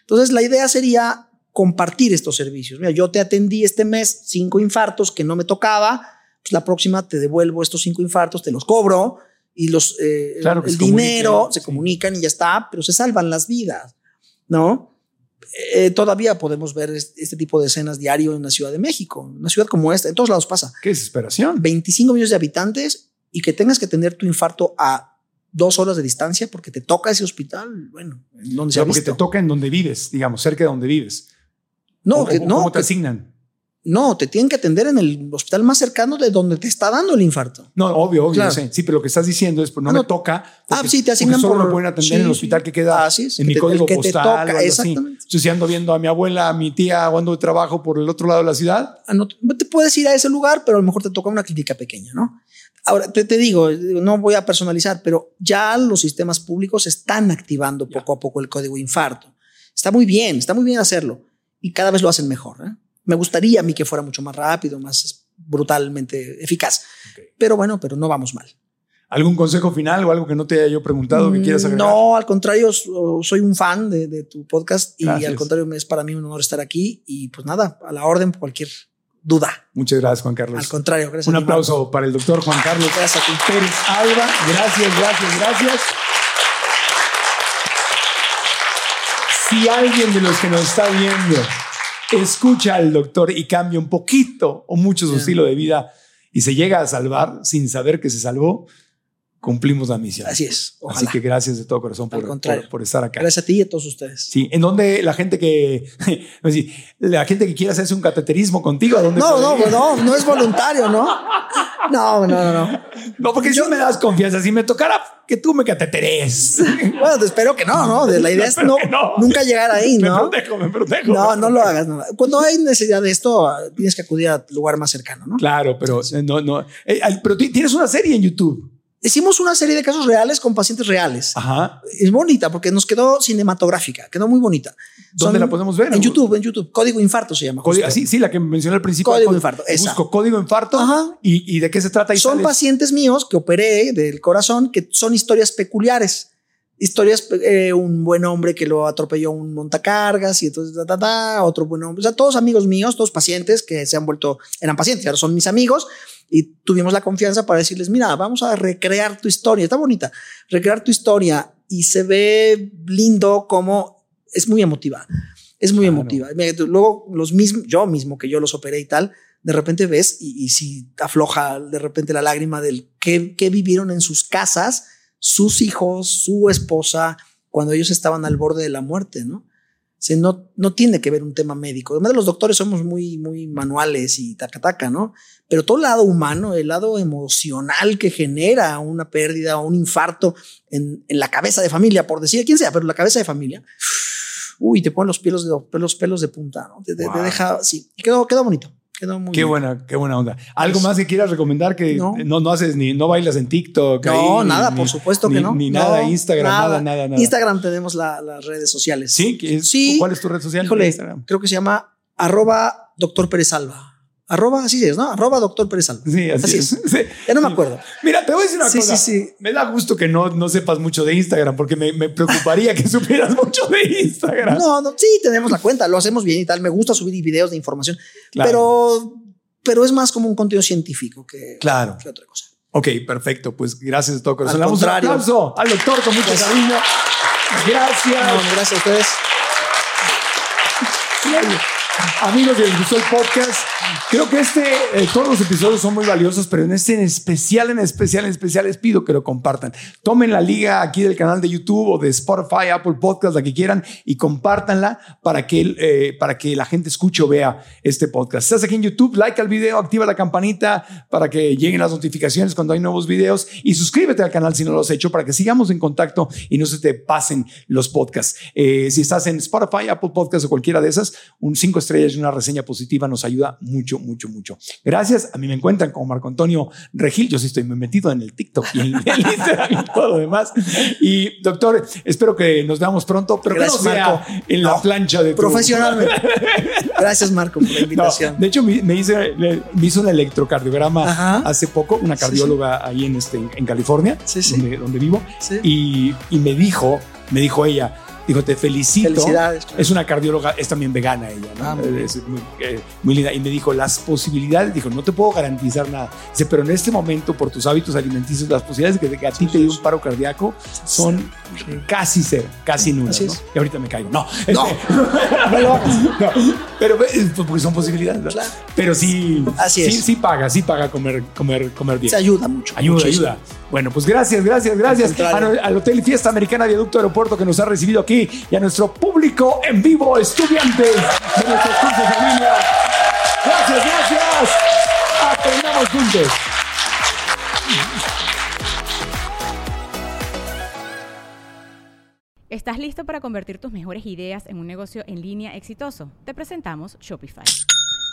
Entonces la idea sería compartir estos servicios. Mira, yo te atendí este mes cinco infartos que no me tocaba, pues la próxima te devuelvo estos cinco infartos, te los cobro y los, eh, el dinero se comunican y ya está, pero se salvan las vidas, ¿no? Eh, todavía podemos ver este, tipo de escenas diario en la Ciudad de México, una ciudad como esta, en todos lados pasa. Qué desesperación. 25 millones de habitantes y que tengas que tener tu infarto a dos horas de distancia porque te toca ese hospital, bueno, en donde se Porque te toca en donde vives, digamos, cerca de donde vives. No, que, no. ¿Cómo te asignan? No, te tienen que atender en el hospital más cercano de donde te está dando el infarto. No, obvio, obvio. Sí, pero lo que estás diciendo es, pues no, ah, me toca. Ah, sí, te asignan solo me pueden atender en el hospital que queda así en mi código que postal. Te toca, exactamente. Si ando viendo a mi abuela, a mi tía, o ando de trabajo por el otro lado de la ciudad. Ah, no, te puedes ir a ese lugar, pero a lo mejor te toca una clínica pequeña, ¿no? Ahora, te, te digo, no voy a personalizar, pero ya los sistemas públicos están activando poco a poco el código infarto. Está muy bien, está muy bien hacerlo y cada vez lo hacen mejor. ¿eh? Me gustaría a mí que fuera mucho más rápido, más brutalmente eficaz. Pero bueno, pero no vamos mal. ¿Algún consejo final o algo que no te haya yo preguntado que quieras agregar? No, al contrario, soy un fan de, tu podcast y al contrario, es para mí un honor estar aquí y pues nada, a la orden cualquier duda. Muchas gracias, Juan Carlos. Al contrario, gracias. Un aplauso para el doctor Juan Carlos. Gracias a ti. Pérez Alba. Gracias, gracias, gracias. Si alguien de los que nos está viendo escucha al doctor y cambia un poquito o mucho su estilo de vida y se llega a salvar sin saber que se salvó, cumplimos la misión. Así es. Así que gracias de todo corazón por, por, estar acá. Gracias a ti y a todos ustedes. Sí, en donde la gente que la gente que quiera hacerse un cateterismo contigo, ¿a dónde No, no, no, no es voluntario, ¿no? No, no, no, no. No, porque yo, si me das confianza, si me tocara que tú me cateteres. Bueno, te espero que no, ¿no? La idea es no, nunca llegar ahí, ¿no? Me protejo, me protejo. No, no lo hagas. Cuando hay necesidad de esto, tienes que acudir al lugar más cercano, ¿no? Claro, pero no, no. Eh, pero tienes una serie en YouTube. Hicimos una serie de casos reales con pacientes reales. Ajá. Es bonita porque nos quedó cinematográfica, quedó muy bonita. ¿Dónde la podemos ver? En YouTube, en YouTube. Código Infarto se llama. sí, sí, la que mencioné al principio. Código Infarto. Esa. Busco Código Infarto. Ajá. ¿Y, de qué se trata? son pacientes míos que operé del corazón, que son historias peculiares. Historias, eh, un buen hombre que lo atropelló un montacargas y entonces, otro buen hombre. O sea, todos amigos míos, todos pacientes que se han vuelto, eran pacientes, ahora son mis amigos y tuvimos la confianza para decirles, mira, vamos a recrear tu historia, está bonita, recrear tu historia y se ve lindo como es muy emotiva, es muy emotiva. Luego los mismos, yo mismo que yo los operé y tal, de repente ves y, si afloja de repente la lágrima del qué, qué vivieron en sus casas sus hijos, su esposa, cuando ellos estaban al borde de la muerte, ¿no? no, no tiene que ver un tema médico. Además, los doctores somos muy, muy manuales y taca-taca, ¿no? Pero todo el lado humano, el lado emocional que genera una pérdida o un infarto en, la cabeza de familia, por decir quién sea, pero la cabeza de familia, uy, te ponen los pelos de, los pelos de punta, ¿no? Te, deja, sí, y quedó, quedó bonito qué buena, qué buena onda. ¿Algo más que quieras recomendar que no, no, haces ni no bailas en TikTok? No, nada, por supuesto que no. Ni nada, Instagram, nada. nada, nada, Instagram tenemos las redes sociales. Sí, sí. ¿Cuál es tu red social? creo que se llama arroba doctor Pérez Alba. Arroba, así es, ¿no? Arroba doctor Pérez Sí, así, es. Ya no me acuerdo. Mira, te voy a decir una cosa. Sí, sí. Me da gusto que no, no sepas mucho de Instagram porque me, me preocuparía que supieras mucho de Instagram. No, no, sí, tenemos la cuenta, lo hacemos bien y tal. Me gusta subir videos de información, pero, pero es más como un contenido científico que, claro. que otra cosa. Ok, perfecto. Pues gracias de todo corazón. Al contrario. Un aplauso al doctor con mucho cariño. Gracias. gracias a ustedes. Amigos que les gustó el podcast, creo que este, eh, todos los episodios son muy valiosos, pero en este en especial, en especial, en especial les pido que lo compartan. Tomen la liga aquí del canal de YouTube o de Spotify, Apple Podcast, la que quieran, y compártanla para que, eh, para que la gente escuche o vea este podcast. Estás aquí en YouTube, like al video, activa la campanita para que lleguen las notificaciones cuando hay nuevos videos y suscríbete al canal si no lo has hecho para que sigamos en contacto y no se te pasen los podcasts. Eh, si estás en Spotify, Apple Podcast o cualquiera de esas, un 5 estrellas y una reseña positiva nos ayuda mucho, mucho, mucho. Gracias. A mí me encuentran como Marco Antonio Regil. Yo sí estoy muy metido en el TikTok y en el Instagram y todo lo demás. Y doctor, espero que nos veamos pronto, pero Gracias, Marco. en la plancha de. Profesionalmente. Gracias, Marco, por la invitación. de hecho, me, hice, me hizo un electrocardiograma hace poco, una cardióloga ahí en, este, en California, donde, donde, vivo, y, y me dijo, me dijo ella, Dijo, te felicito. Felicidades. Es una cardióloga, es también vegana ella, ¿no? Ah, es eh, muy, linda. Y me dijo, las posibilidades, dijo, no te puedo garantizar nada. Dice, pero en este momento, por tus hábitos alimenticios, las posibilidades de que a ti te dé un paro cardíaco son casi cero, casi nulas. ¿no? Y ahorita me caigo. No, no, no lo hagas. pero porque son posibilidades, ¿no? Claro. Pero sí, Así sí, sí paga, sí paga comer, comer, comer bien. Se ayuda mucho. Ayuda, ayuda. Bueno, pues gracias, gracias, gracias al, Hotel Fiesta Americana Viaducto Aeropuerto que nos ha recibido aquí y a nuestro público en vivo, estudiantes de nuestros cursos de línea. Gracias, gracias. Aprendamos juntos. ¿Estás listo para convertir tus mejores ideas en un negocio en línea exitoso? Te presentamos Shopify.